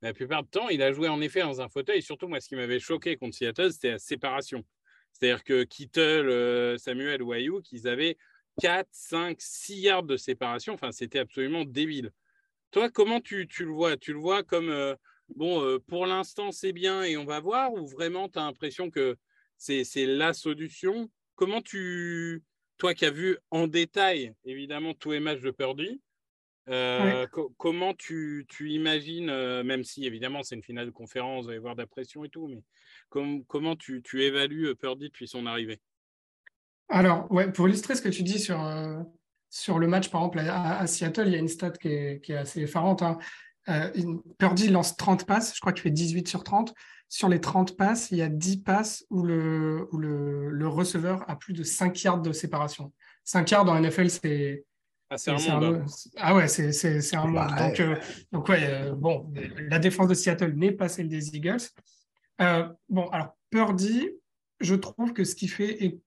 La plupart du temps, il a joué en effet dans un fauteuil. Surtout, moi, ce qui m'avait choqué contre Seattle, c'était la séparation. C'est-à-dire que Kittle, Samuel ou Ayuk, ils avaient 4, 5, 6 yards de séparation. Enfin, c'était absolument débile. Toi, comment tu, tu le vois? Tu le vois comme, bon, pour l'instant, c'est bien et on va voir? Ou vraiment, tu as l'impression que c'est la solution? Comment tu, toi qui as vu en détail, évidemment, tous les matchs de Purdy, euh, co- comment tu, tu imagines, euh, même si évidemment c'est une finale de conférence, vous allez voir de la pression et tout, mais com- comment tu, tu évalues euh, Purdy depuis son arrivée? Alors, ouais, pour illustrer ce que tu dis sur, euh, sur le match, par exemple, à, à Seattle, il y a une stat qui est, qui est assez effarante. hein. Purdy lance 30 passes, je crois qu'il fait 18 sur 30. Sur les 30 passes, il y a 10 passes où le, où le, le receveur a plus de 5 yards de séparation. 5 yards dans NFL, c'est. Ah, c'est un monde. hein. Ah ouais, c'est un monde. Bah, donc, euh, donc, ouais, euh, bon, la défense de Seattle n'est pas celle des Eagles. Euh, bon, alors, Purdy, je trouve que ce qu'il fait est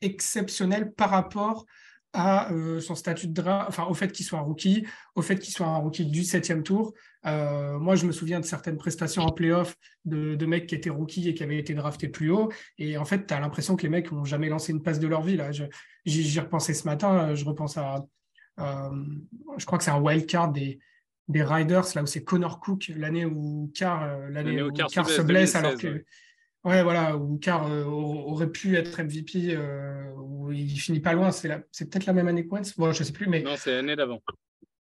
exceptionnel par rapport à euh, son statut de draft, enfin au fait qu'il soit un rookie, au fait qu'il soit un rookie du septième tour. Euh, moi, je me souviens de certaines prestations en playoff de, de mecs qui étaient rookies et qui avaient été draftés plus haut. Et en fait, tu as l'impression que les mecs n'ont jamais lancé une passe de leur vie. Là. J'y repensais ce matin, je repense à, euh, je crois que c'est un wild card des, des Riders, là où c'est Connor Cook, l'année où Carr, euh, l'année où où Carr se se blesse, alors 2016, que. ouais. Ouais, voilà, où Carr euh, aurait pu être MVP, euh, où il finit pas loin. C'est la- c'est peut-être la même année que Wentz. Bon, je sais plus, mais Non, c'est l'année d'avant.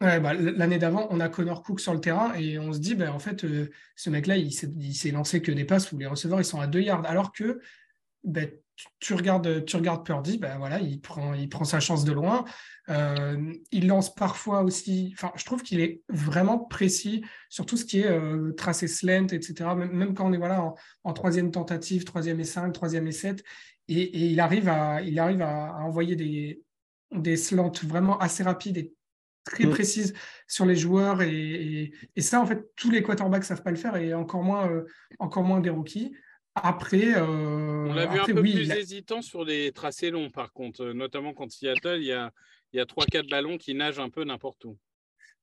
Ouais, bah, l'année d'avant, on a Connor Cook sur le terrain et on se dit, ben, en fait, euh, ce mec-là, il s'est il s'est lancé que des passes où les receveurs ils sont à 2 yards. Alors que ben, tu, regardes, tu regardes Purdy, ben, voilà, il, prend, il prend sa chance de loin. Euh, il lance parfois aussi. Enfin, je trouve qu'il est vraiment précis sur tout ce qui est euh, tracé slant, etc. Même, même quand on est voilà, en, en troisième tentative, troisième et 5, troisième et 7. Et, et il arrive à, il arrive à, à envoyer des, des slants vraiment assez rapides et très Mm. précises sur les joueurs. Et, et- et ça, en fait, tous les quarterbacks savent pas le faire et encore moins, euh, encore moins des rookies. Après, euh, On l'a vu un peu oui, plus a- hésitant sur les tracés longs, par contre, euh, notamment quand Seattle, il y a, il y a 3-4 ballons qui nagent un peu n'importe où.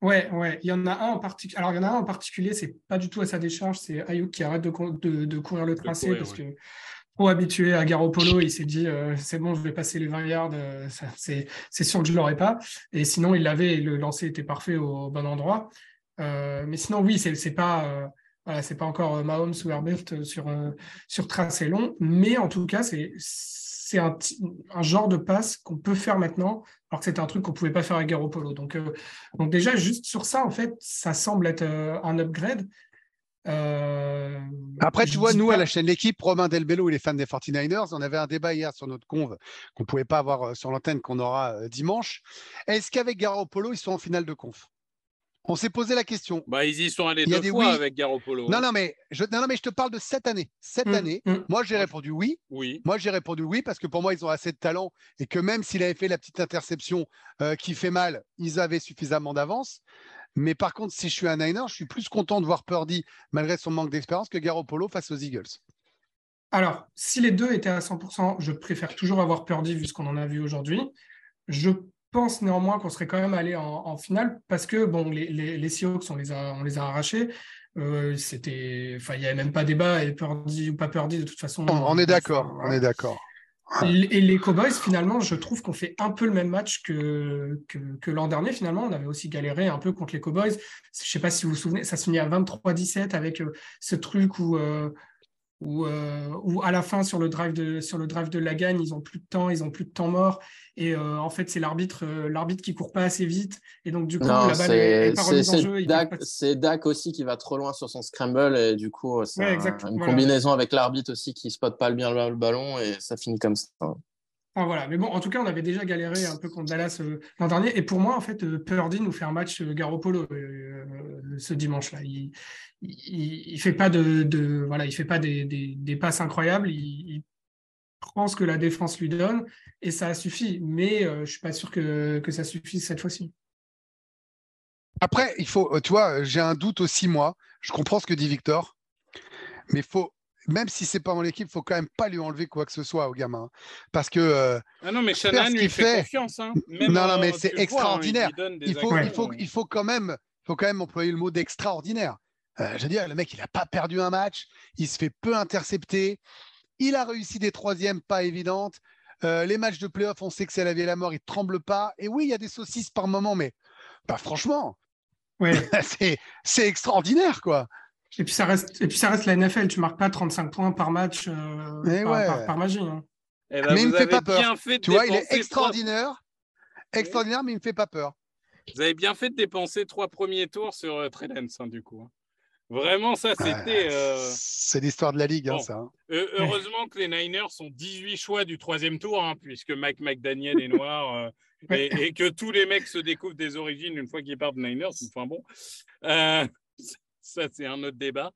Ouais, ouais. Il y en a un en particulier. Alors, il y en a un en particulier, c'est pas du tout à sa décharge. C'est Ayuk qui arrête de, cour- de, de courir le tracé courir, parce que trop habitué à Garoppolo, il s'est dit euh, c'est bon, je vais passer les 20 yards. euh, c'est, sûr que je l'aurais pas. Et sinon, il l'avait et le lancer était parfait au bon endroit. Euh, mais sinon, oui, c'est pas. Voilà, c'est pas encore euh, Mahomes ou Herbert euh, sur, euh, sur tracé long, mais en tout cas, c'est, c'est un, un genre de passe qu'on peut faire maintenant, alors que c'était un truc qu'on pouvait pas faire à Garoppolo. Donc, euh, donc déjà, juste sur ça, en fait, ça semble être euh, un upgrade. Euh, Après, tu vois, nous, pas- à la chaîne L'équipe, Romain Delbello et les fans des 49ers, on avait un débat hier sur notre conve qu'on ne pouvait pas avoir sur l'antenne qu'on aura dimanche. Est-ce qu'avec Garoppolo, ils sont en finale de conf? On s'est posé la question. Bah, ils y sont allés Il y a deux des fois oui. avec Garoppolo. Non, hein. non, mais je, non, non, mais je te parle de cette année. Cette Mm, année, mm. moi, j'ai répondu oui. Oui. Moi, j'ai répondu oui parce que pour moi, ils ont assez de talent et que même s'il avait fait la petite interception euh, qui fait mal, ils avaient suffisamment d'avance. Mais par contre, si je suis un Niner, je suis plus content de voir Purdy, malgré son manque d'expérience, que Garoppolo face aux Eagles. Alors, si les deux étaient à 100%, je préfère toujours avoir Purdy vu ce qu'on en a vu aujourd'hui. Je pense néanmoins qu'on serait quand même allé en, en finale parce que bon, les, les, les Seahawks, on les a, on les a arrachés. Euh, c'était, enfin, il n'y avait même pas débat et Purdy ou pas Purdy de toute façon. On, est d'accord, on est d'accord. Et les Cowboys, finalement, je trouve qu'on fait un peu le même match que, que, que l'an dernier. Finalement, on avait aussi galéré un peu contre les Cowboys. Je ne sais pas si vous vous souvenez, ça se finit à 23-17 avec euh, ce truc où, euh, où, euh, où à la fin, sur le drive de, sur le drive de la gagne, ils n'ont plus de temps, ils n'ont plus de temps mort. Et euh, en fait, c'est l'arbitre euh, l'arbitre qui court pas assez vite. Et donc, du coup, Non, la balle est, pas remise en jeu. c'est Dak aussi qui va trop loin sur son scramble et du coup, c'est Ouais, une voilà. combinaison avec l'arbitre aussi qui spotte pas bien le ballon et ça finit comme ça. Voilà. Mais en tout cas, on avait déjà galéré un peu contre Dallas euh, l'an dernier. Et pour moi, en fait, euh, Purdy nous fait un match euh, Garoppolo euh, ce dimanche-là. Il, il, il fait pas de, voilà, il fait pas des, passes incroyables. Il, il prend ce que la défense lui donne et ça suffit. Mais euh, je suis pas sûr que, ça suffise cette fois-ci. Après, il faut, tu j'ai un doute aussi, moi. Je comprends ce que dit Victor, mais faut, même si c'est pas mon équipe, faut quand même pas lui enlever quoi que ce soit au gamin. hein. Parce que euh, Ah non, mais Faire Shannon ce lui qu'il fait, fait. confiance. hein. Même, Non, non, mais euh, c'est le vois, hein, extraordinaire. il faut, il faut, il faut quand même, faut quand même employer le mot d'extraordinaire. Euh, je veux dire, le mec, il n'a pas perdu un match, il se fait peu intercepter, il a réussi des troisièmes pas évidentes. Euh, les matchs de playoff, on sait que c'est la vie et la mort, il tremble pas. Et oui, il y a des saucisses par moment, mais bah, franchement, Ouais. c'est c'est extraordinaire, quoi. Et puis ça reste, et puis ça reste la NFL. Tu marques pas 35 points par match euh, par, ouais. par- par magie. hein. Eh ben, Mais il me fait pas peur. fait Tu vois, il est trois- extraordinaire, extraordinaire, mais il me fait pas peur. Vous avez bien fait de dépenser trois premiers tours sur euh, Trey Lance, hein, du coup. hein. Vraiment, ça, c'était. euh, C'est l'histoire de la ligue, hein, ça. hein. Euh, heureusement que les Niners sont 18 choix du troisième tour, hein, puisque Mike McDaniel est noir euh, et, et que tous les mecs se découvrent des origines une fois qu'ils partent de Niners. Enfin bon, Euh, ça c'est un autre débat.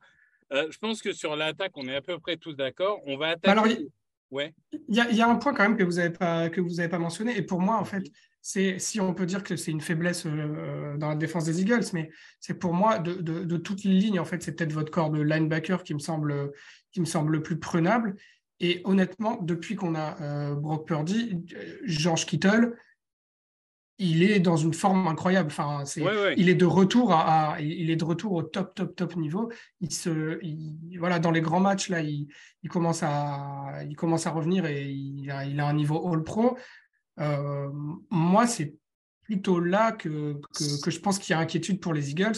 Euh, je pense que sur l'attaque, on est à peu près tous d'accord. On va attaquer. Alors, il- Ouais. Y, a, il y a un point quand même que vous n'avez pas, que vous avez pas mentionné. Et pour moi, en fait, c'est si on peut dire que c'est une faiblesse euh, dans la défense des Eagles, mais c'est pour moi de, de, de toutes les lignes, en fait, c'est peut-être votre corps de linebacker qui me semble, qui me semble le plus prenable. Et honnêtement, depuis qu'on a euh, Brock Purdy, George Kittle, il est dans une forme incroyable. Enfin, Ouais, ouais. il est de retour à, à- il est de retour au top, top, top niveau. Il se, il- voilà, dans les grands matchs là, il, il commence à, il commence à revenir et il a, il a un niveau All Pro. Euh, moi, c'est plutôt là que, que, que je pense qu'il y a inquiétude pour les Eagles.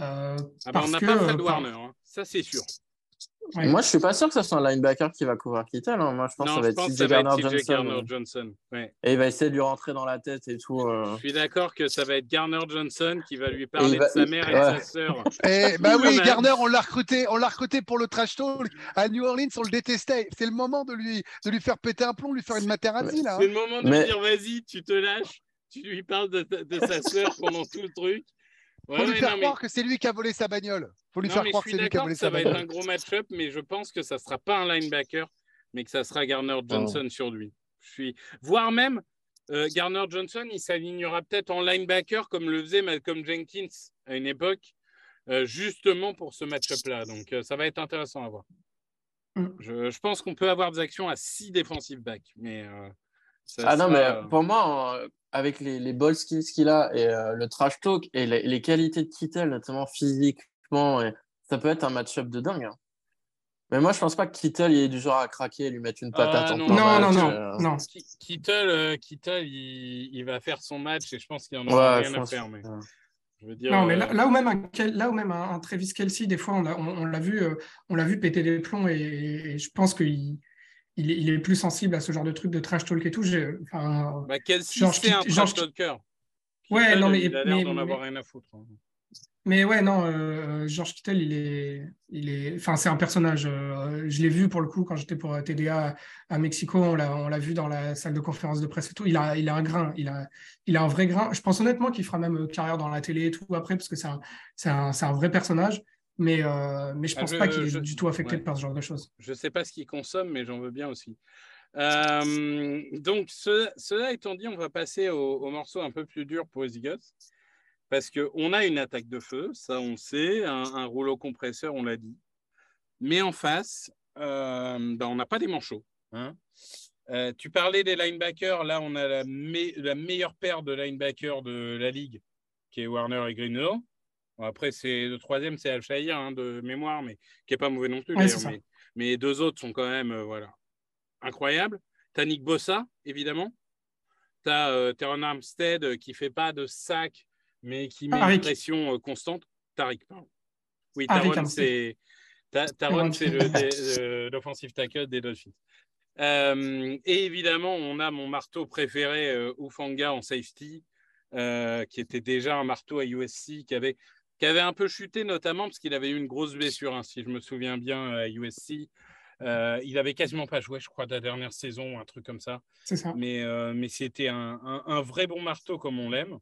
euh, Ah bah, parce on n'a pas Fred euh, Warner, hein. ça c'est sûr. Ouais. Moi, je suis pas sûr que ce soit un linebacker qui va couvrir Kittle. hein. Moi, je pense que non, ça va être pense que CJ ça va être Garner Johnson. Garner Johnson. Ouais. Et il va essayer de lui rentrer dans la tête et tout. euh. Je suis d'accord que ça va être Garner Johnson qui va lui parler va- de sa mère et ouais. de sa sœur. Et bah Ouh, oui, Garner, on l'a recruté, on l'a recruté pour le trash talk à New Orleans, on le détestait. C'est le moment de lui, de lui faire péter un plomb, lui faire une Materazzi là. hein. C'est le moment de Mais- lui dire vas-y, tu te lâches, tu lui parles de, de sa sœur pendant tout le truc. Ouais, Faut lui faire non, mais- croire que c'est lui qui a volé sa bagnole. Faut lui non, faire croire que c'est lui qui a volé que ça sa va être bagnole. un gros match-up, mais je pense que ça sera pas un linebacker, mais que ça sera Garner Johnson Oh. sur lui. Je suis, voire même euh, Garner Johnson, il s'alignera peut-être en linebacker comme le faisait Malcolm Jenkins à une époque, euh, justement pour ce match-up-là. Donc euh, ça va être intéressant à voir. Mm. Je, je pense qu'on peut avoir des actions à six defensive backs, mais euh, ça Ah non, mais pour moi, avec les, les ball skills qu'il a et euh, le trash talk et les, les qualités de Kittel, notamment physiquement, et ça peut être un match-up de dingue. hein. Mais moi, je pense pas que Kittel il est du genre à craquer et lui mettre une patate Ah, en non. plein Non, non, match, non, euh. non. Ki- Kittle, euh, Kittle, il, il va faire son match et je pense qu'il en Ouais, aura je rien à faire. Mais Ouais. je veux dire, Non, mais euh, là, là où même un, là où même un, un Travis Kelsey, des fois, on, a- on, on l'a vu, euh, on l'a vu péter des plombs et, et je pense qu'il il est, il est plus sensible à ce genre de truc de trash talk et tout. Enfin, bah, Kelsey, George un trash talker? Ouais, non, mais- il a l'air mais- d'en avoir rien à foutre. hein. mais ouais, non, euh, George Kittle, il est, il est, enfin, c'est un personnage. euh, je l'ai vu pour le coup quand j'étais pour euh, TDA à Mexico. On l'a, vu dans la salle de conférence de presse et tout. Il a, il a un grain. Il a, il a un vrai grain. Je pense honnêtement qu'il fera même euh, carrière dans la télé et tout après parce que c'est un, c'est un, c'est un vrai personnage. Mais, euh, mais je Ah, pense je- pas qu'il est du tout affecté ouais. par ce genre de choses. Je ne sais pas ce qu'il consomme, mais j'en veux bien aussi. Euh, donc, ce- cela étant dit, on va passer au, au morceau un peu plus dur pour Eagles. Parce qu'on a une attaque de feu, ça on sait, un, un rouleau compresseur, on l'a dit. Mais en face, euh, ben, on n'a pas des manchots. hein. Euh, tu parlais des linebackers, là on a la, me- la meilleure paire de linebackers de la ligue, qui est Warner et Greenlaw. Bon, après, c'est le troisième, c'est Al-Shahir hein, de mémoire, mais qui n'est pas mauvais non plus. Ouais, mais, mais les deux autres sont quand même euh, voilà, incroyables. T'as Nick Bossa, évidemment. Tu as Teron Armstead euh, qui fait pas de sac, mais qui met une pression euh, constante. Tariq, pardon. Oui, Taron, c'est euh, l'offensive tackle des Dolphins. Euh, et évidemment, on a mon marteau préféré, euh, Ufanga en safety, euh, qui était déjà un marteau à USC, qui avait, qui avait un peu chuté notamment parce qu'il avait eu une grosse blessure, hein, si je me souviens bien, à USC. Euh, il avait quasiment pas joué, je crois, la dernière saison, un truc comme ça. C'est ça. Mais, euh, mais c'était un, un- un vrai bon marteau comme on l'aime.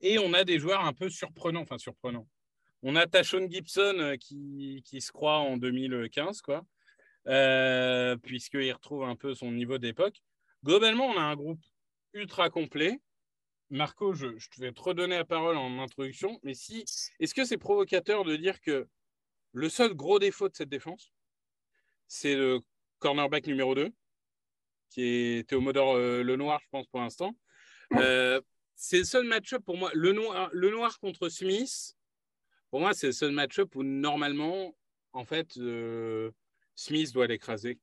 Et on a des joueurs un peu surprenants, enfin surprenants. On a Tashon Gibson euh, qui, qui se croit en 2015, quoi, euh, puisqu'il retrouve un peu son niveau d'époque. Globalement, on a un groupe ultra complet. Marco, je, je vais te redonner la parole en introduction, mais si, est-ce que c'est provocateur de dire que le seul gros défaut de cette défense, c'est le cornerback numéro 2, qui est Théomodore euh, Lenoir, je pense, pour l'instant. Euh, c'est le seul match-up pour moi. Le noir, contre Smith, pour moi, c'est le seul match-up où normalement, en fait, euh, Smith doit l'écraser.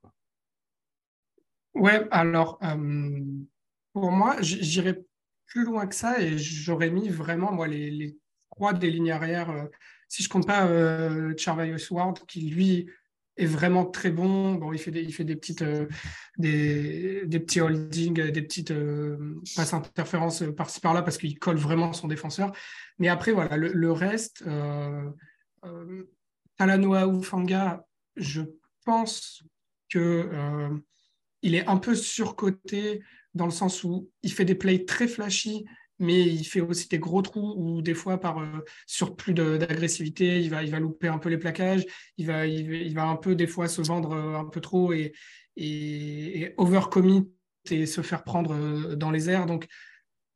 Ouais, alors, euh, pour moi, j- j'irais plus loin que ça et j'aurais mis vraiment, moi, les, les trois des lignes arrière, euh, si je compte pas euh, Ward, qui lui est vraiment très bon. Bon, il fait des, il fait des petites, euh, des, petits holdings, des petites euh, passes interférences par-ci par-là parce qu'il colle vraiment son défenseur. Mais après, voilà, le, reste, euh, Talanoa Ufanga, je pense que il est un peu surcoté dans le sens où il fait des plays très flashy, mais il fait aussi des gros trous où des fois par euh, surplus d'agressivité, il va, il va louper un peu les plaquages, il va, il, va un peu des fois se vendre un peu trop et, et, overcommit et se faire prendre dans les airs. Donc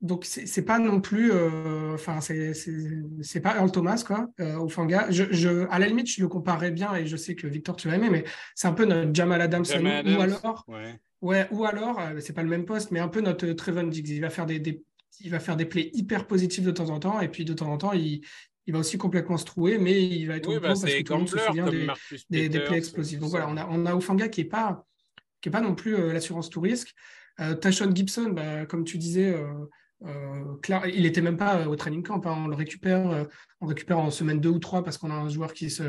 donc c'est pas non plus euh, enfin c'est pas Earl Thomas quoi euh, au Fanga je, je, à la limite je le comparerais bien et je sais que Victor tu vas aimer mais c'est un peu notre Jamal Adams, ou alors ouais. ou alors euh, c'est pas le même poste mais un peu notre Trevon Diggs. Il va faire des, des, il va faire des plays hyper positifs de temps en temps et puis de temps en temps il, il va aussi complètement se trouver mais il va être oui, au bah, parce que tout le monde se souvient des, des, des, plays explosifs. Donc voilà on a on a qui est pas qui est pas non plus l'assurance tout risque. Tashon Gibson bah, comme tu disais euh, il n'était même pas euh, au training camp. Hein. On le récupère, euh, on récupère en semaine 2 ou 3 parce qu'on a un joueur qui se,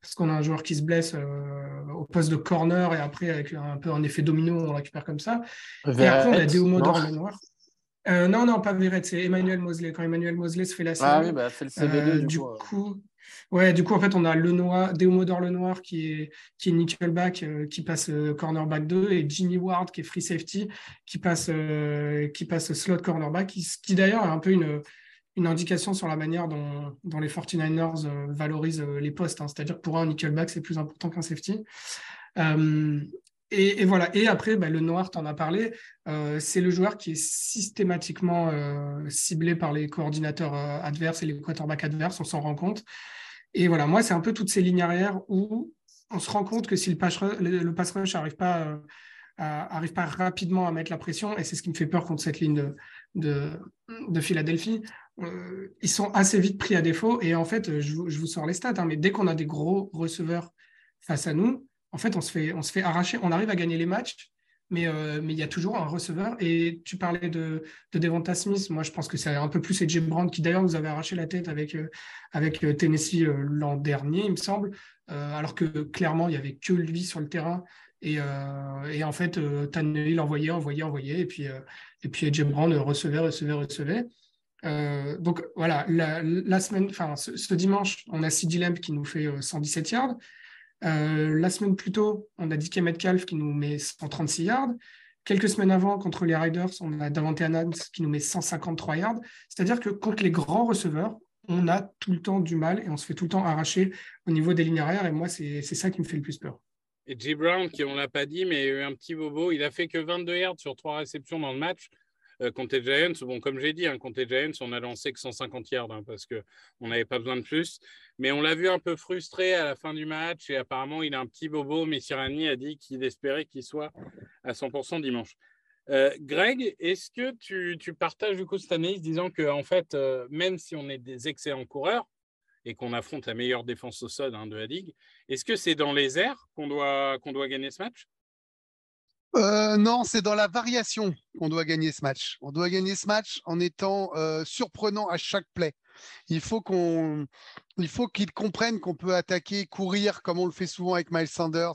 parce qu'on a un joueur qui se blesse au poste de corner et après avec un peu un effet domino, on le récupère comme ça. et après on a Deomodor Lenoir. non, non, pas Verret, c'est Emmanuel Mosley. Quand Emmanuel Mosley se fait la Ah oui, bah, fait le CB2 du, coup Ouais, du coup, en fait, on a le noir, Deomodor le noir qui est, qui est nickelback, euh, qui passe euh, cornerback 2, et Jimmy Ward qui est free safety, qui passe, euh, slot cornerback, qui, qui d'ailleurs est un peu une, indication sur la manière dont, les 49ers valorisent les postes. Hein. C'est-à-dire pour un nickelback, c'est plus important qu'un safety. Et, et, voilà. Et après, bah, le noir, tu en as parlé, c'est le joueur qui est systématiquement ciblé par les coordinateurs adverses et les quarterbacks adverses, on s'en rend compte. Et voilà, moi, c'est un peu toutes ces lignes arrière où on se rend compte que si le pass rush, le, n'arrive pas, arrive pas rapidement à mettre la pression, et c'est ce qui me fait peur contre cette ligne de, de, de Philadelphie, euh, ils sont assez vite pris à défaut. Et en fait, je, je vous sors les stats, hein, mais dès qu'on a des gros receveurs face à nous, en fait, on se fait, on se fait arracher. On arrive à gagner les matchs, mais euh, mais il y a toujours un receveur. Et tu parlais de, de Devonta Smith. Moi, je pense que c'est un peu plus AJ Brown qui d'ailleurs nous avait arraché la tête avec, euh, euh, Tennessee l'an dernier, il me semble. alors que clairement, il n'y avait que lui sur le terrain. Et, en fait, Tannehill envoyait, envoyait, envoyait. Et puis, et puis recevait, recevait, recevait. donc voilà, la, semaine, enfin ce, dimanche, on a CD Lamb qui nous fait 117 yards. Euh, la semaine plus tôt, on a DK Metcalf qui nous met 136 yards. Quelques semaines avant, contre les Riders, on a Davante Adams qui nous met 153 yards. C'est-à-dire que contre les grands receveurs, on a tout le temps du mal et on se fait tout le temps arracher au niveau des lignes arrière. Et moi, c'est ça qui me fait le plus peur. Et J. Brown, qui on l'a pas dit, mais eu un petit bobo. Il a fait que 22 yards sur trois réceptions dans le match. Euh, contre les Giants, bon, comme j'ai dit, hein, contre les Giants, on a lancé que 150 yards hein, parce qu'on n'avait pas besoin de plus. Mais on l'a vu un peu frustré à la fin du match et apparemment, il a un petit bobo. Mais Sirani a dit qu'il espérait qu'il soit à 100% dimanche. Euh, Greg, est-ce que tu, partages du coup cette analyse disant que en fait, euh, même si on est des excellents coureurs et qu'on affronte la meilleure défense au sol hein, de la ligue, est-ce que c'est dans les airs qu'on doit, gagner ce match? Euh, non, c'est dans la variation qu'on doit gagner ce match. On doit gagner ce match en étant surprenant à chaque play. Il faut qu'on, il faut qu'ils comprennent qu'on peut attaquer, courir comme on le fait souvent avec Miles Sanders,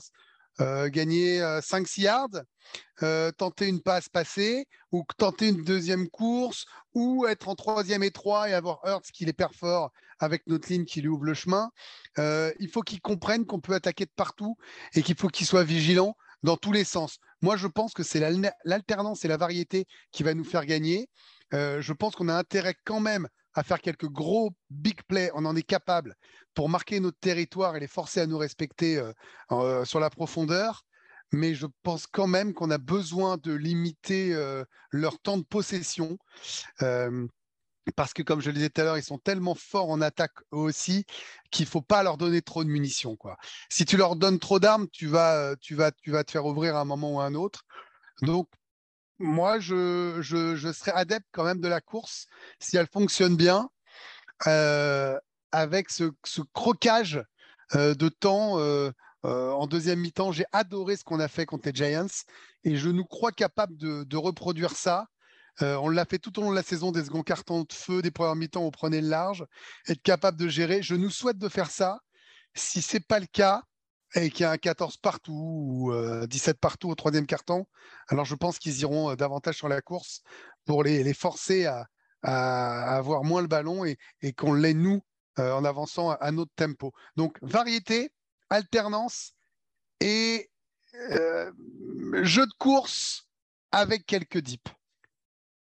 euh, gagner 5-6 yards, tenter une passe passée ou tenter une deuxième course ou être en troisième et trois et avoir Hurts qui les perfore avec notre ligne qui lui ouvre le chemin. il faut qu'ils comprennent qu'on peut attaquer de partout et qu'il faut qu'ils soient vigilants dans tous les sens. Moi, je pense que c'est l'alternance et la variété qui va nous faire gagner. Euh, je pense qu'on a intérêt quand même à faire quelques gros big plays. On en est capable pour marquer notre territoire et les forcer à nous respecter euh, euh, sur la profondeur. Mais je pense quand même qu'on a besoin de limiter leur temps de possession parce que comme je le disais tout à l'heure, ils sont tellement forts en attaque aussi qu'il faut pas leur donner trop de munitions. Si tu leur donnes trop d'armes, tu vas, tu, vas, tu vas te faire ouvrir à un moment ou à un autre. Donc, moi, je, serais adepte quand même de la course si elle fonctionne bien, euh, avec ce, croquage euh, de temps euh, en deuxième mi-temps. J'ai adoré ce qu'on a fait contre les Giants et je nous crois capable de, reproduire ça on l'a fait tout au long de la saison, des seconds cartons de feu, des premières mi-temps, on prenait le large, être capable de gérer. Je nous souhaite de faire ça. Si ce n'est pas le cas, et qu'il y a un 14 partout ou 17 euh, partout au troisième carton, alors je pense qu'ils iront euh, davantage sur la course pour les, forcer à, avoir moins le ballon et, qu'on l'ait nous euh, en avançant à un autre tempo. Donc, variété, alternance et jeu de course avec quelques dips.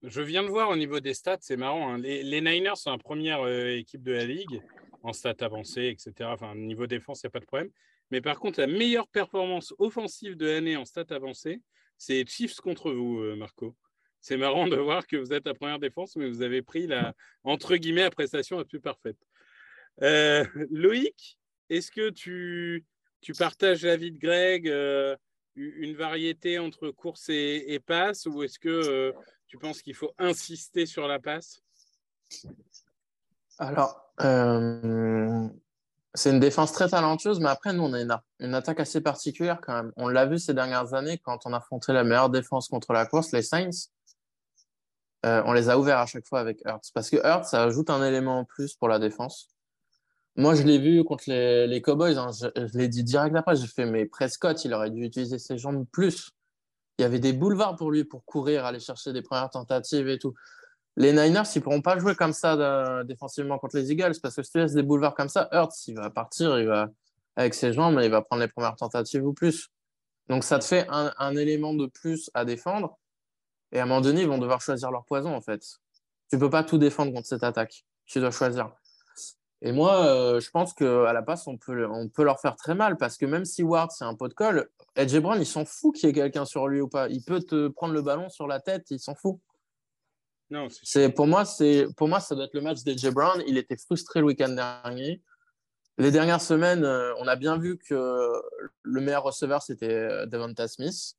Je viens de voir au niveau des stats, c'est marrant. hein. Les, Niners sont la première équipe de la ligue en stats avancées, etc. Enfin, niveau défense, il n'y a pas de problème. Mais par contre, la meilleure performance offensive de l'année en stats avancées, c'est Chiefs contre vous, euh, Marco. C'est marrant de voir que vous êtes la première défense, mais vous avez pris la, entre guillemets, la prestation la plus parfaite. Euh, Loïc, est-ce que tu, tu partages l'avis de Greg, euh, une variété entre course et, et passe, ou est-ce que tu penses qu'il faut insister sur la passe? Alors, c'est une défense très talentueuse, mais après, nous, on a une, a- une attaque assez particulière quand même. On l'a vu ces dernières années quand on affrontait la meilleure défense contre la course, les Saints. Euh, on les a ouverts à chaque fois avec Hurts. Parce que Hurts, ça ajoute un élément en plus pour la défense. Moi, je l'ai vu contre les, Cowboys. hein. Je, je l'ai dit direct après. J'ai fait, mais Prescott, il aurait dû utiliser ses jambes plus. Il y avait des boulevards pour lui pour courir, aller chercher des premières tentatives et tout. Les Niners, ils pourront pas jouer comme ça de- défensivement contre les Eagles parce que si tu laisses des boulevards comme ça, Hurts, il va partir, il va avec ses jambes, il va prendre les premières tentatives ou plus. Donc ça te fait un, un élément de plus à défendre. Et à un moment donné, ils vont devoir choisir leur poison en fait. Tu peux pas tout défendre contre cette attaque. Tu dois choisir. Et moi, euh, je pense qu'à la passe, on peut, on peut leur faire très mal parce que même si Ward, c'est un pot de colle, Edge Brown, il s'en fout qu'il y ait quelqu'un sur lui ou pas. Il peut te prendre le ballon sur la tête, il s'en fout. Non, c'est pour moi, c'est pour moi, ça doit être le match d'Edge Brown. Il était frustré le week-end dernier. Les dernières semaines, euh, on a bien vu que le meilleur receveur c'était euh, Devonta Smith,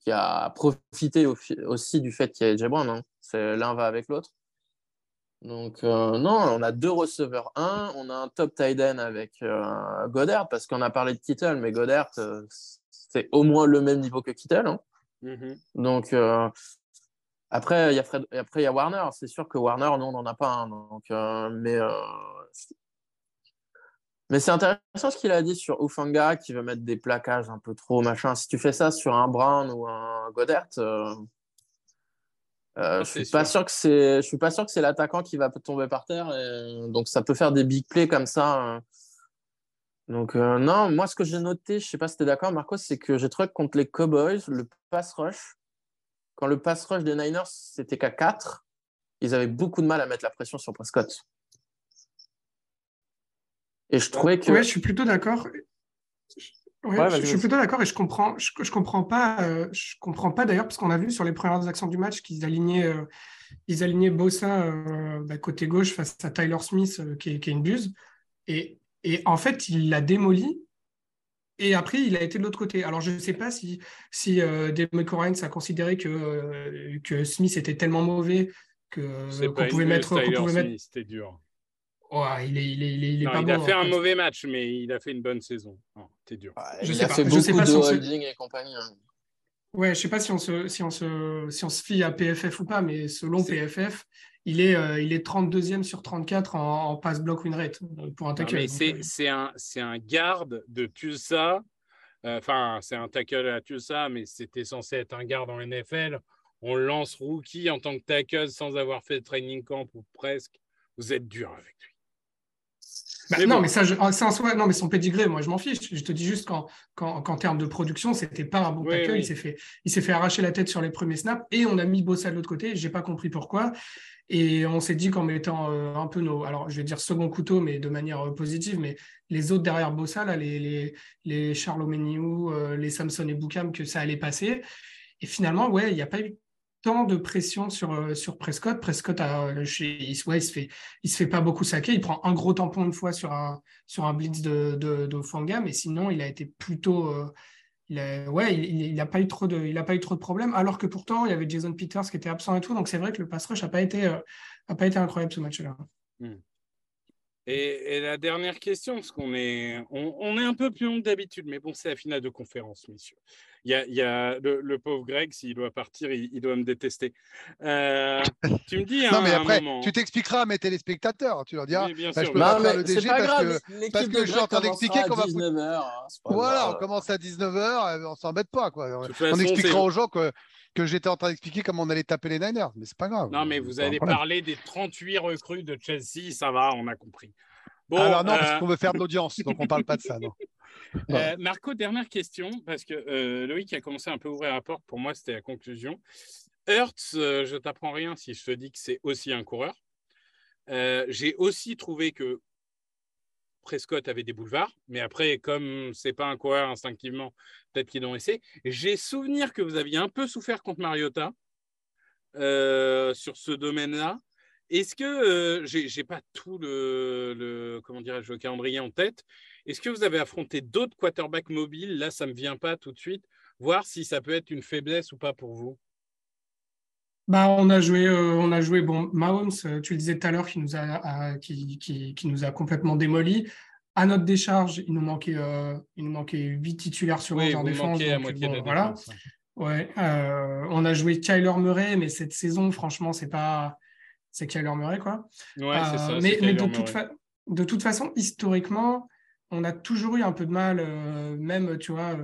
qui a profité au fi- aussi du fait qu'il y a Edge Brown. hein. C'est l'un va avec l'autre. Donc euh, non, on a deux receveurs 1, on a un top tight end avec euh, Goddard parce qu'on a parlé de Kittle, mais Goddard c'est au moins le même niveau que Kittle. hein. Mhm. Donc, euh, après, il y a Fred- après, il y a Warner. C'est sûr que Warner, nous, on n'en a pas un. Donc, euh, mais euh, mais c'est intéressant ce qu'il a dit sur Ufanga, qui veut mettre des plaquages un peu trop, machin. Si tu fais ça sur un Brown ou un Goddard, euh, je suis pas sûr. que c'est, je suis pas sûr que c'est l'attaquant qui va tomber par terre. et donc, ça peut faire des big plays comme ça. Donc, non, moi, ce que j'ai noté, je sais pas si tu es d'accord, Marco, c'est que j'ai trouvé que contre les Cowboys, le pass rush, quand le pass rush des Niners, c'était qu'à 4, ils avaient beaucoup de mal à mettre la pression sur Prescott. Et je trouvais que. Ouais, je suis plutôt d'accord. Ouais, Ouais, je, suis plutôt d'accord et je comprends, je, je comprends pas, euh, je comprends pas d'ailleurs parce qu'on a vu sur les premières actions du match qu'ils alignaient, euh, ils alignaient Bossa euh, bah, côté gauche face à Tyler Smith euh, qui, est, qui est une buse et, et en fait il l'a démoli et après il a été de l'autre côté. Alors je ne sais pas si si euh, a considéré que euh, que Smith était tellement mauvais qu'on pas pouvait mettre, Tyler pouvait mettre. C'était dur. Oh, il est, il est, il est, il est Non, pas il bon. a fait en un fait. mauvais match, mais il a fait une bonne saison. C'était dur. Je il sais a pas, fait je beaucoup sais pas de si on se- holding et compagnie. hein. Ouais, je sais pas si on se, si on se, si on se fie à PFF ou pas, mais selon PFF, il est, euh, il est 32e sur 34 en, en pass block win rate euh, pour un tackle. c'est c'est un, c'est un garde de Tulsa. Euh, Enfin, c'est un tackle à Tulsa, mais c'était censé être un garde en NFL. On lance rookie en tant que tackle sans avoir fait de training camp ou presque. Vous êtes dur avec lui. bah, mais non, bon. mais ça, ça en soi, non, mais son pedigree, moi, je m'en fiche. Je te dis juste qu'en, qu'en termes de production, c'était pas un bon Oui, tackle. oui. Il s'est fait, il s'est fait arracher la tête sur les premiers snaps et on a mis Bossa de l'autre côté. J'ai pas compris pourquoi. Et on s'est dit qu'en mettant euh, un peu nos, alors je vais dire second couteau, mais de manière euh, positive, mais les autres derrière Bossa, là, les, les, les euh, les Samson et Boukham, que ça allait passer. Et finalement, ouais, il n'y a pas eu tant de pression sur, sur Prescott. Prescott, a, il, ouais, il se fait, il se fait pas beaucoup saquer. Il prend un gros tampon une fois sur un, sur un blitz de, de, Fanga, mais sinon, il a été plutôt. Il n'a pas eu trop de, a pas eu trop de problèmes. Alors que pourtant, il y avait Jason Peters qui était absent et tout. Donc c'est vrai que le pass rush n'a pas été, euh, a pas été incroyable ce match-là. Et, et la dernière question, parce qu'on est, on, on est un peu plus long que d'habitude, mais bon, c'est la finale de conférence, messieurs. Il y a, il y a le, le pauvre Greg, s'il doit partir, il, il doit me détester. Euh, tu me dis Non, mais un après, moment. tu t'expliquera à mes téléspectateurs. Tu leur diras, Oui, bien bah, je sûr, peux pas faire mais le DG parce grave. que parce que je suis en train d'expliquer qu'on va commencera à 19h. hein, c'est pas Voilà, grave. on commence à 19h, on s'embête pas. Quoi. On expliquera aux gens que, que j'étais en train d'expliquer comment on allait taper les Niners, mais c'est pas grave. Non, mais vous allez parler des 38 recrues de Chelsea, ça va, on a compris. Bon, Alors non, parce euh, qu'on veut faire de l'audience, donc on parle pas de ça. Non. Euh, Marco, dernière question, parce que euh, Loïc a commencé un peu à ouvrir la porte. Pour moi, c'était la conclusion. Hertz, euh, je t'apprends rien si je te dis que c'est aussi un coureur. J'ai aussi trouvé que Prescott avait des boulevards, mais après, comme c'est pas un coureur instinctivement, peut-être qu'ils l'ont essayé. J'ai souvenir que vous aviez un peu souffert contre Mariota euh, sur ce domaine-là. Est-ce que euh, j'ai pas tout le, le comment dirais-je le calendrier en tête Est-ce que vous avez affronté d'autres quarterbacks mobiles? Là, ça me vient pas tout de suite. Voir si ça peut être une faiblesse ou pas pour vous. Bah, on a joué, euh, on a joué. Bon, Mahomes, euh, tu le disais tout à l'heure, qui nous a, a- qui, qui, qui nous a complètement démoli. À notre décharge, il nous manquait, euh, il nous manquait 8 titulaires sur 11 Oui, en défense. donc, bon, voilà. défense. Ouais, euh, on a joué Kyler Murray, mais cette saison, franchement, c'est pas, c'est Kyler Murray, quoi. Ouais, c'est ça. mais de, toute fa- de toute façon, historiquement, on a toujours eu un peu de mal, même, tu vois,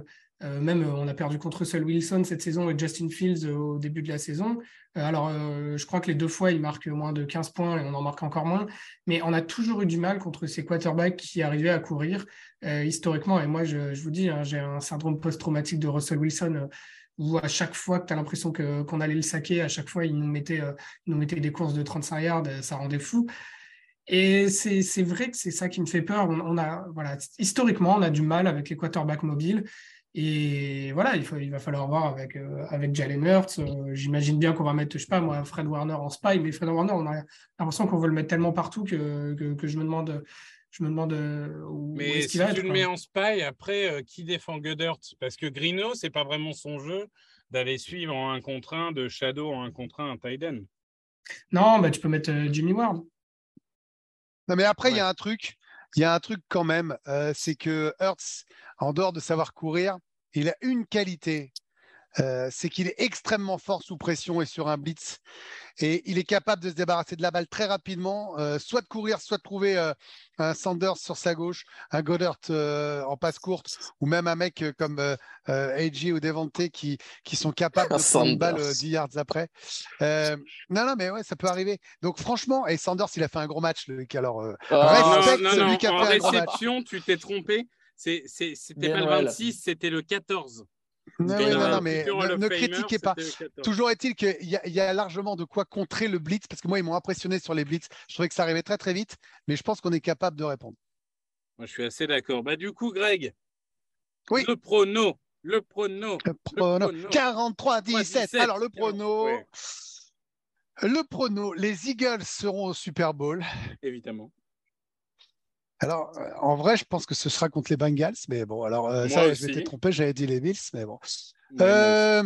euh, même euh, on a perdu contre Russell Wilson cette saison et Justin Fields euh, au début de la saison. Alors, je crois que les deux fois, il marque moins de 15 points et on en marque encore moins. Mais on a toujours eu du mal contre ces quarterbacks qui arrivaient à courir historiquement. Et moi, je, vous dis, hein, j'ai un syndrome post-traumatique de Russell Wilson. où à chaque fois que tu as l'impression qu'on allait le saquer, à chaque fois, il nous mettait, euh, il nous mettait des courses de 35 yards, ça rendait fou. Et c'est vrai que c'est ça qui me fait peur. On a, voilà, historiquement, on a du mal avec les quarterbacks mobiles. Et voilà, il, faut, il va falloir voir avec, euh, avec Jalen Hurts. Euh, J'imagine bien qu'on va mettre, je sais pas, moi, Fred Warner en spy, mais Fred Warner, on a l'impression qu'on veut le mettre tellement partout que, que, que je me demande, je me demande euh, où, où Mais est-ce si qu'il va tu être. le mets en spy, après, euh, qui défend Goddard? Parce que Grino, c'est pas vraiment son jeu d'aller suivre en un contre un, de Shadow en un contre un, un tight end. Non, bah, tu peux mettre euh, Jimmy Ward. Non, mais après, il y a un truc. Il y a un truc quand même, euh, c'est que Hertz, en dehors de savoir courir, il a une qualité, euh, c'est qu'il est extrêmement fort sous pression et sur un blitz. Et il est capable de se débarrasser de la balle très rapidement, euh, soit de courir, soit de trouver euh, un Sanders sur sa gauche, un Goddard euh, en passe courte, ou même un mec comme euh, euh, AJ ou Devante qui, qui sont capables de prendre une balle Sanders. euh, 10 yards après. Euh, non, non, mais ouais, ça peut arriver. Donc franchement, et Sanders, il a fait un gros match, Luc. Alors, euh, Ah, Respecte non, non, celui non, qui a en fait un gros match. réception, tu t'es trompé. C'était pas le Noël. 26, c'était le 14. non, oui, non, non, mais ne, critiquez pas. c'était le 14. Toujours est-il qu'il y, a- il y a largement de quoi contrer le blitz, parce que moi, ils m'ont impressionné sur les blitz. Je trouvais que ça arrivait très, très vite, mais je pense qu'on est capable de répondre. Moi, je suis assez d'accord. Bah, du coup, Greg, Oui. le prono. Le prono. Le prono, prono. 43-17. 17, Alors, le prono, ouais. le prono, les Eagles seront au Super Bowl. Évidemment. Alors, euh, en vrai, je pense que ce sera contre les Bengals, mais bon, alors, euh, ça, je m'étais trompé, j'avais dit les Bills, mais bon. Moi Euh,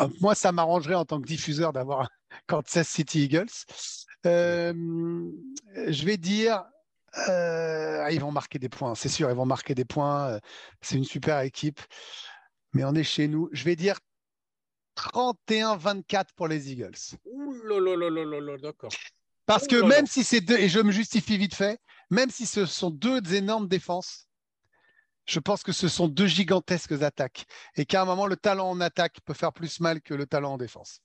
euh, moi, ça m'arrangerait en tant que diffuseur d'avoir Kansas City Eagles. Euh, je vais dire, ah, ils vont marquer des points, c'est sûr, ils vont marquer des points. C'est une super équipe, mais on est chez nous. Je vais dire 31-24 pour les Eagles. Ouh d'accord. Parce que même si c'est deux, et je me justifie vite fait, même si ce sont deux énormes défenses, je pense que ce sont deux gigantesques attaques. Et qu'à un moment, le talent en attaque peut faire plus mal que le talent en défense.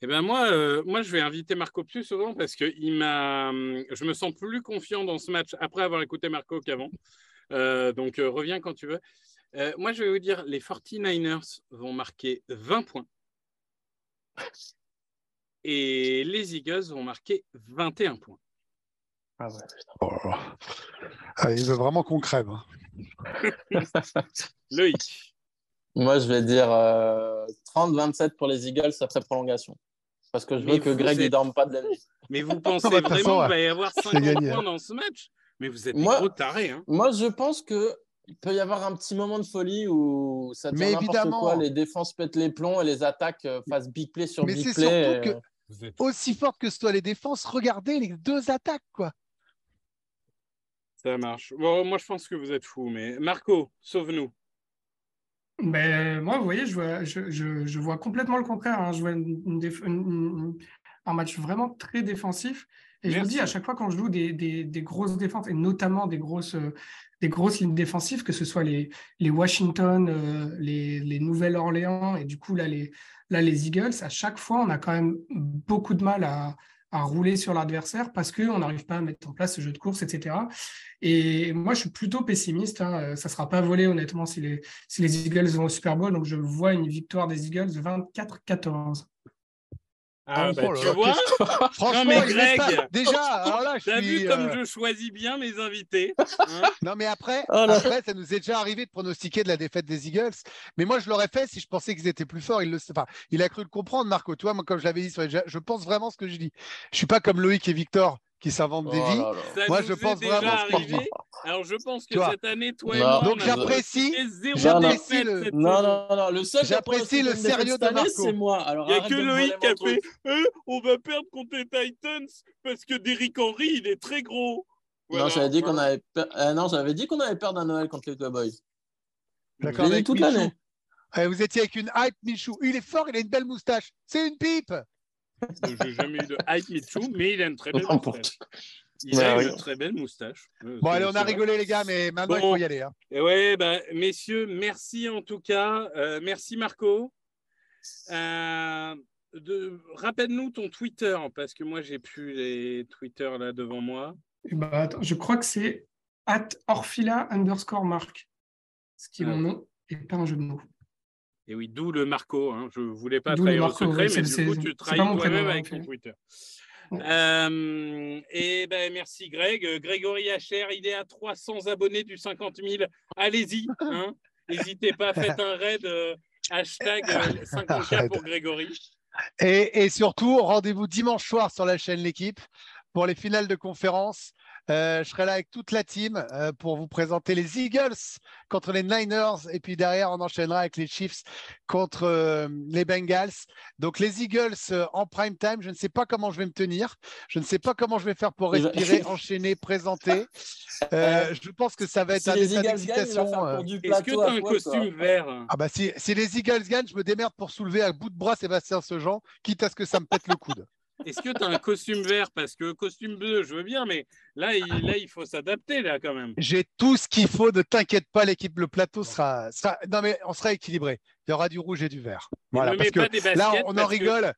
Eh ben moi, euh, moi, je vais inviter Marco plus souvent parce que il m'a, hum, je me sens plus confiant dans ce match après avoir écouté Marco qu'avant. Euh, donc, euh, reviens quand tu veux. Moi, je vais vous dire, les 49ers vont marquer 20 points. Et les Eagles vont marquer 21 points. Ah ouais. Oh. Ah, il veut vraiment qu'on crève. hein. Loïc. Moi, je vais dire euh, 30-27 pour les Eagles après prolongation. Parce que je veux Mais que Greg ne êtes- dorme pas de la nuit. Mais vous pensez bah, vraiment qu'il va y avoir 50 gagné. points dans ce match? Mais vous êtes des Moi- gros tarés. Hein. Moi, je pense que il peut y avoir un petit moment de folie où ça devient n'importe évidemment. quoi, les défenses pètent les plombs et les attaques euh, fassent big play sur Mais big c'est play. surtout que- euh, Vous êtes- Aussi forte que soient les défenses, regardez les deux attaques. quoi. Ça marche. Bon, moi, je pense que vous êtes fous. Mais Marco, sauve-nous. Ben, moi, vous voyez, je vois, je, je- je vois complètement le contraire. hein. Je vois une- une déf- une- une- un match vraiment très défensif. Et je vous dis, à chaque fois quand je joue des, des- des grosses défenses, et notamment des grosses, euh, des grosses lignes défensives, que ce soit les, Washington, euh, les, les Nouvelle-Orléans, et du coup, là les, Eagles, à chaque fois, on a quand même beaucoup de mal à, rouler sur l'adversaire parce qu'on n'arrive pas à mettre en place ce jeu de course, etc. Et moi, je suis plutôt pessimiste. Hein. Ça ne sera pas volé, honnêtement, si les Eagles vont au Super Bowl. Donc, je vois une victoire des Eagles 24-14. Ah, Oh bah, tu vois Franchement, mais Greg, pas- déjà, alors là, je suis, vu comme euh, je choisis bien mes invités hein Non, mais après, Oh après, ça nous est déjà arrivé de pronostiquer de la défaite des Eagles. Mais moi, je l'aurais fait si je pensais qu'ils étaient plus forts. Il, le... enfin, il a cru le comprendre, Marco. Toi, moi, comme je l'avais dit, sur les... je pense vraiment ce que je dis. Je suis pas comme Loïc et Victor qui s'inventent des Oh vies. là là. Ça Moi, je pense vraiment. Alors, je pense que Tu vois. cette année, toi et Non. moi, Donc, j'apprécie- j'apprécie le- Non, non, non, seul J'apprécie sérieux de Marco. C'est moi. Alors, Il n'y a que Loïc qui a fait. Eh, on va perdre contre les Titans parce que Derrick Henry, il est très gros. Non, j'avais dit qu'on avait per- euh, non, j'avais dit qu'on avait perdu à Noël contre les Cowboys. D'accord, toute l'année. Eh, vous étiez avec une hype, Michou. Il est fort, il a une belle moustache. C'est une pipe. J'ai jamais eu de hype Mitchou, mais il a une très belle moustache. Il Ouais, a oui. une très belle moustache. Bon, allez, on a rigolé, les gars, mais maintenant, il faut y aller. hein. Et ouais, bah, messieurs, merci en tout cas. Euh, merci Marco. Euh, de... Rappelle-nous ton Twitter, parce que moi, j'ai plus les Twitter là devant moi. Eh ben, attends, je crois que c'est at orphila underscore mark, ce qui est Ah. mon nom et pas un jeu de mots. Et oui, d'où le Marco. Hein. Je voulais pas trahir le Marco, secret, oui, mais du coup, tu trahis toi-même prénom, avec ton. Twitter. Ouais. Euh, et ben merci Greg. Euh, Grégory Hacher, il est à 300 abonnés du 50 000. Allez-y, hein. n'hésitez pas, faites un raid euh, hashtag euh, 50K pour Grégory. Et, et surtout, rendez-vous dimanche soir sur la chaîne L'équipe pour les finales de conférence. Euh, je serai là avec toute la team euh, pour vous présenter les Eagles contre les Niners. Et puis derrière, on enchaînera avec les Chiefs contre euh, les Bengals. Donc les Eagles euh, en prime time, je ne sais pas comment je vais me tenir. Je ne sais pas comment je vais faire pour Il va- respirer, enchaîner, présenter. Euh, je pense que ça va être Si un les état d'excitation. euh, Est-ce que tu as un costume vert Ah bah si, si les Eagles gagnent, je me démerde pour soulever à bout de bras Sébastien Sejean, quitte à ce que ça me pète le coude. Est-ce que tu as un costume vert? Parce que costume bleu, je veux bien, mais là, il, là, il faut s'adapter, là, quand même. J'ai tout ce qu'il faut, ne t'inquiète pas, l'équipe, le plateau sera, sera- Non mais on sera équilibré. Il y aura du rouge et du vert. Voilà, parce que baskets. là, on en que- rigole.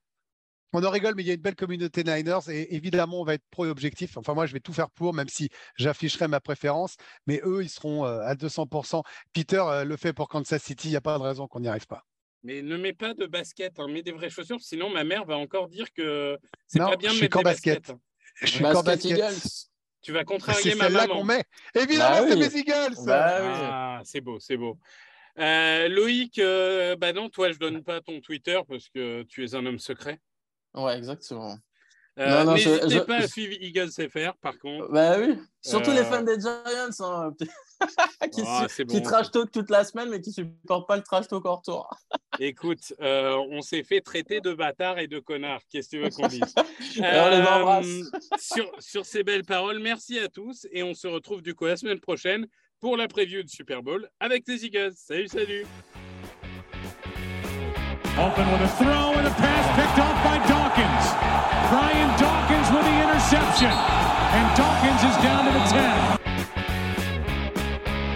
On en rigole, mais il y a une belle communauté Niners et évidemment, on va être pro et objectif. Enfin, moi, je vais tout faire pour, même si j'afficherai ma préférence. Mais eux, ils seront euh, à 200%. Peter euh, le fait pour Kansas City. Il n'y a pas de raison qu'on n'y arrive pas. Mais ne mets pas de baskets, hein, mets des vraies chaussures, sinon ma mère va encore dire que c'est pas bien je de suis mettre qu'en des basket. baskets. Je suis Basket basket. Eagles. Tu vas C'est contrarier ma celle-là maman. qu'on met. Évidemment, Bah c'est oui. mes Eagles. Bah oui. Ah, c'est beau, c'est beau. Euh, Loïc, euh, bah non, toi, je donne pas ton Twitter parce que tu es un homme secret. Ouais, exactement. Euh, Non, non, je- N'hésitez je- pas à suivre Eagles FR, par contre. Bah oui. Surtout Euh, les fans des Giants, hein, qui, Ah, su- c'est qui bon. trash talk toute la semaine, mais qui supportent pas le trash talk en retour. Écoute, euh, on s'est fait traiter de bâtard et de connard. Qu'est-ce que tu veux qu'on dise? Les Euh, embrasse. sur, sur ces belles paroles, merci à tous et on se retrouve du coup la semaine prochaine pour la preview du Super Bowl avec les Eagles. Salut, salut Open with a throw and a pass picked off by Dawkins. Brian Dawkins with the interception. And Dawkins is down to the 10.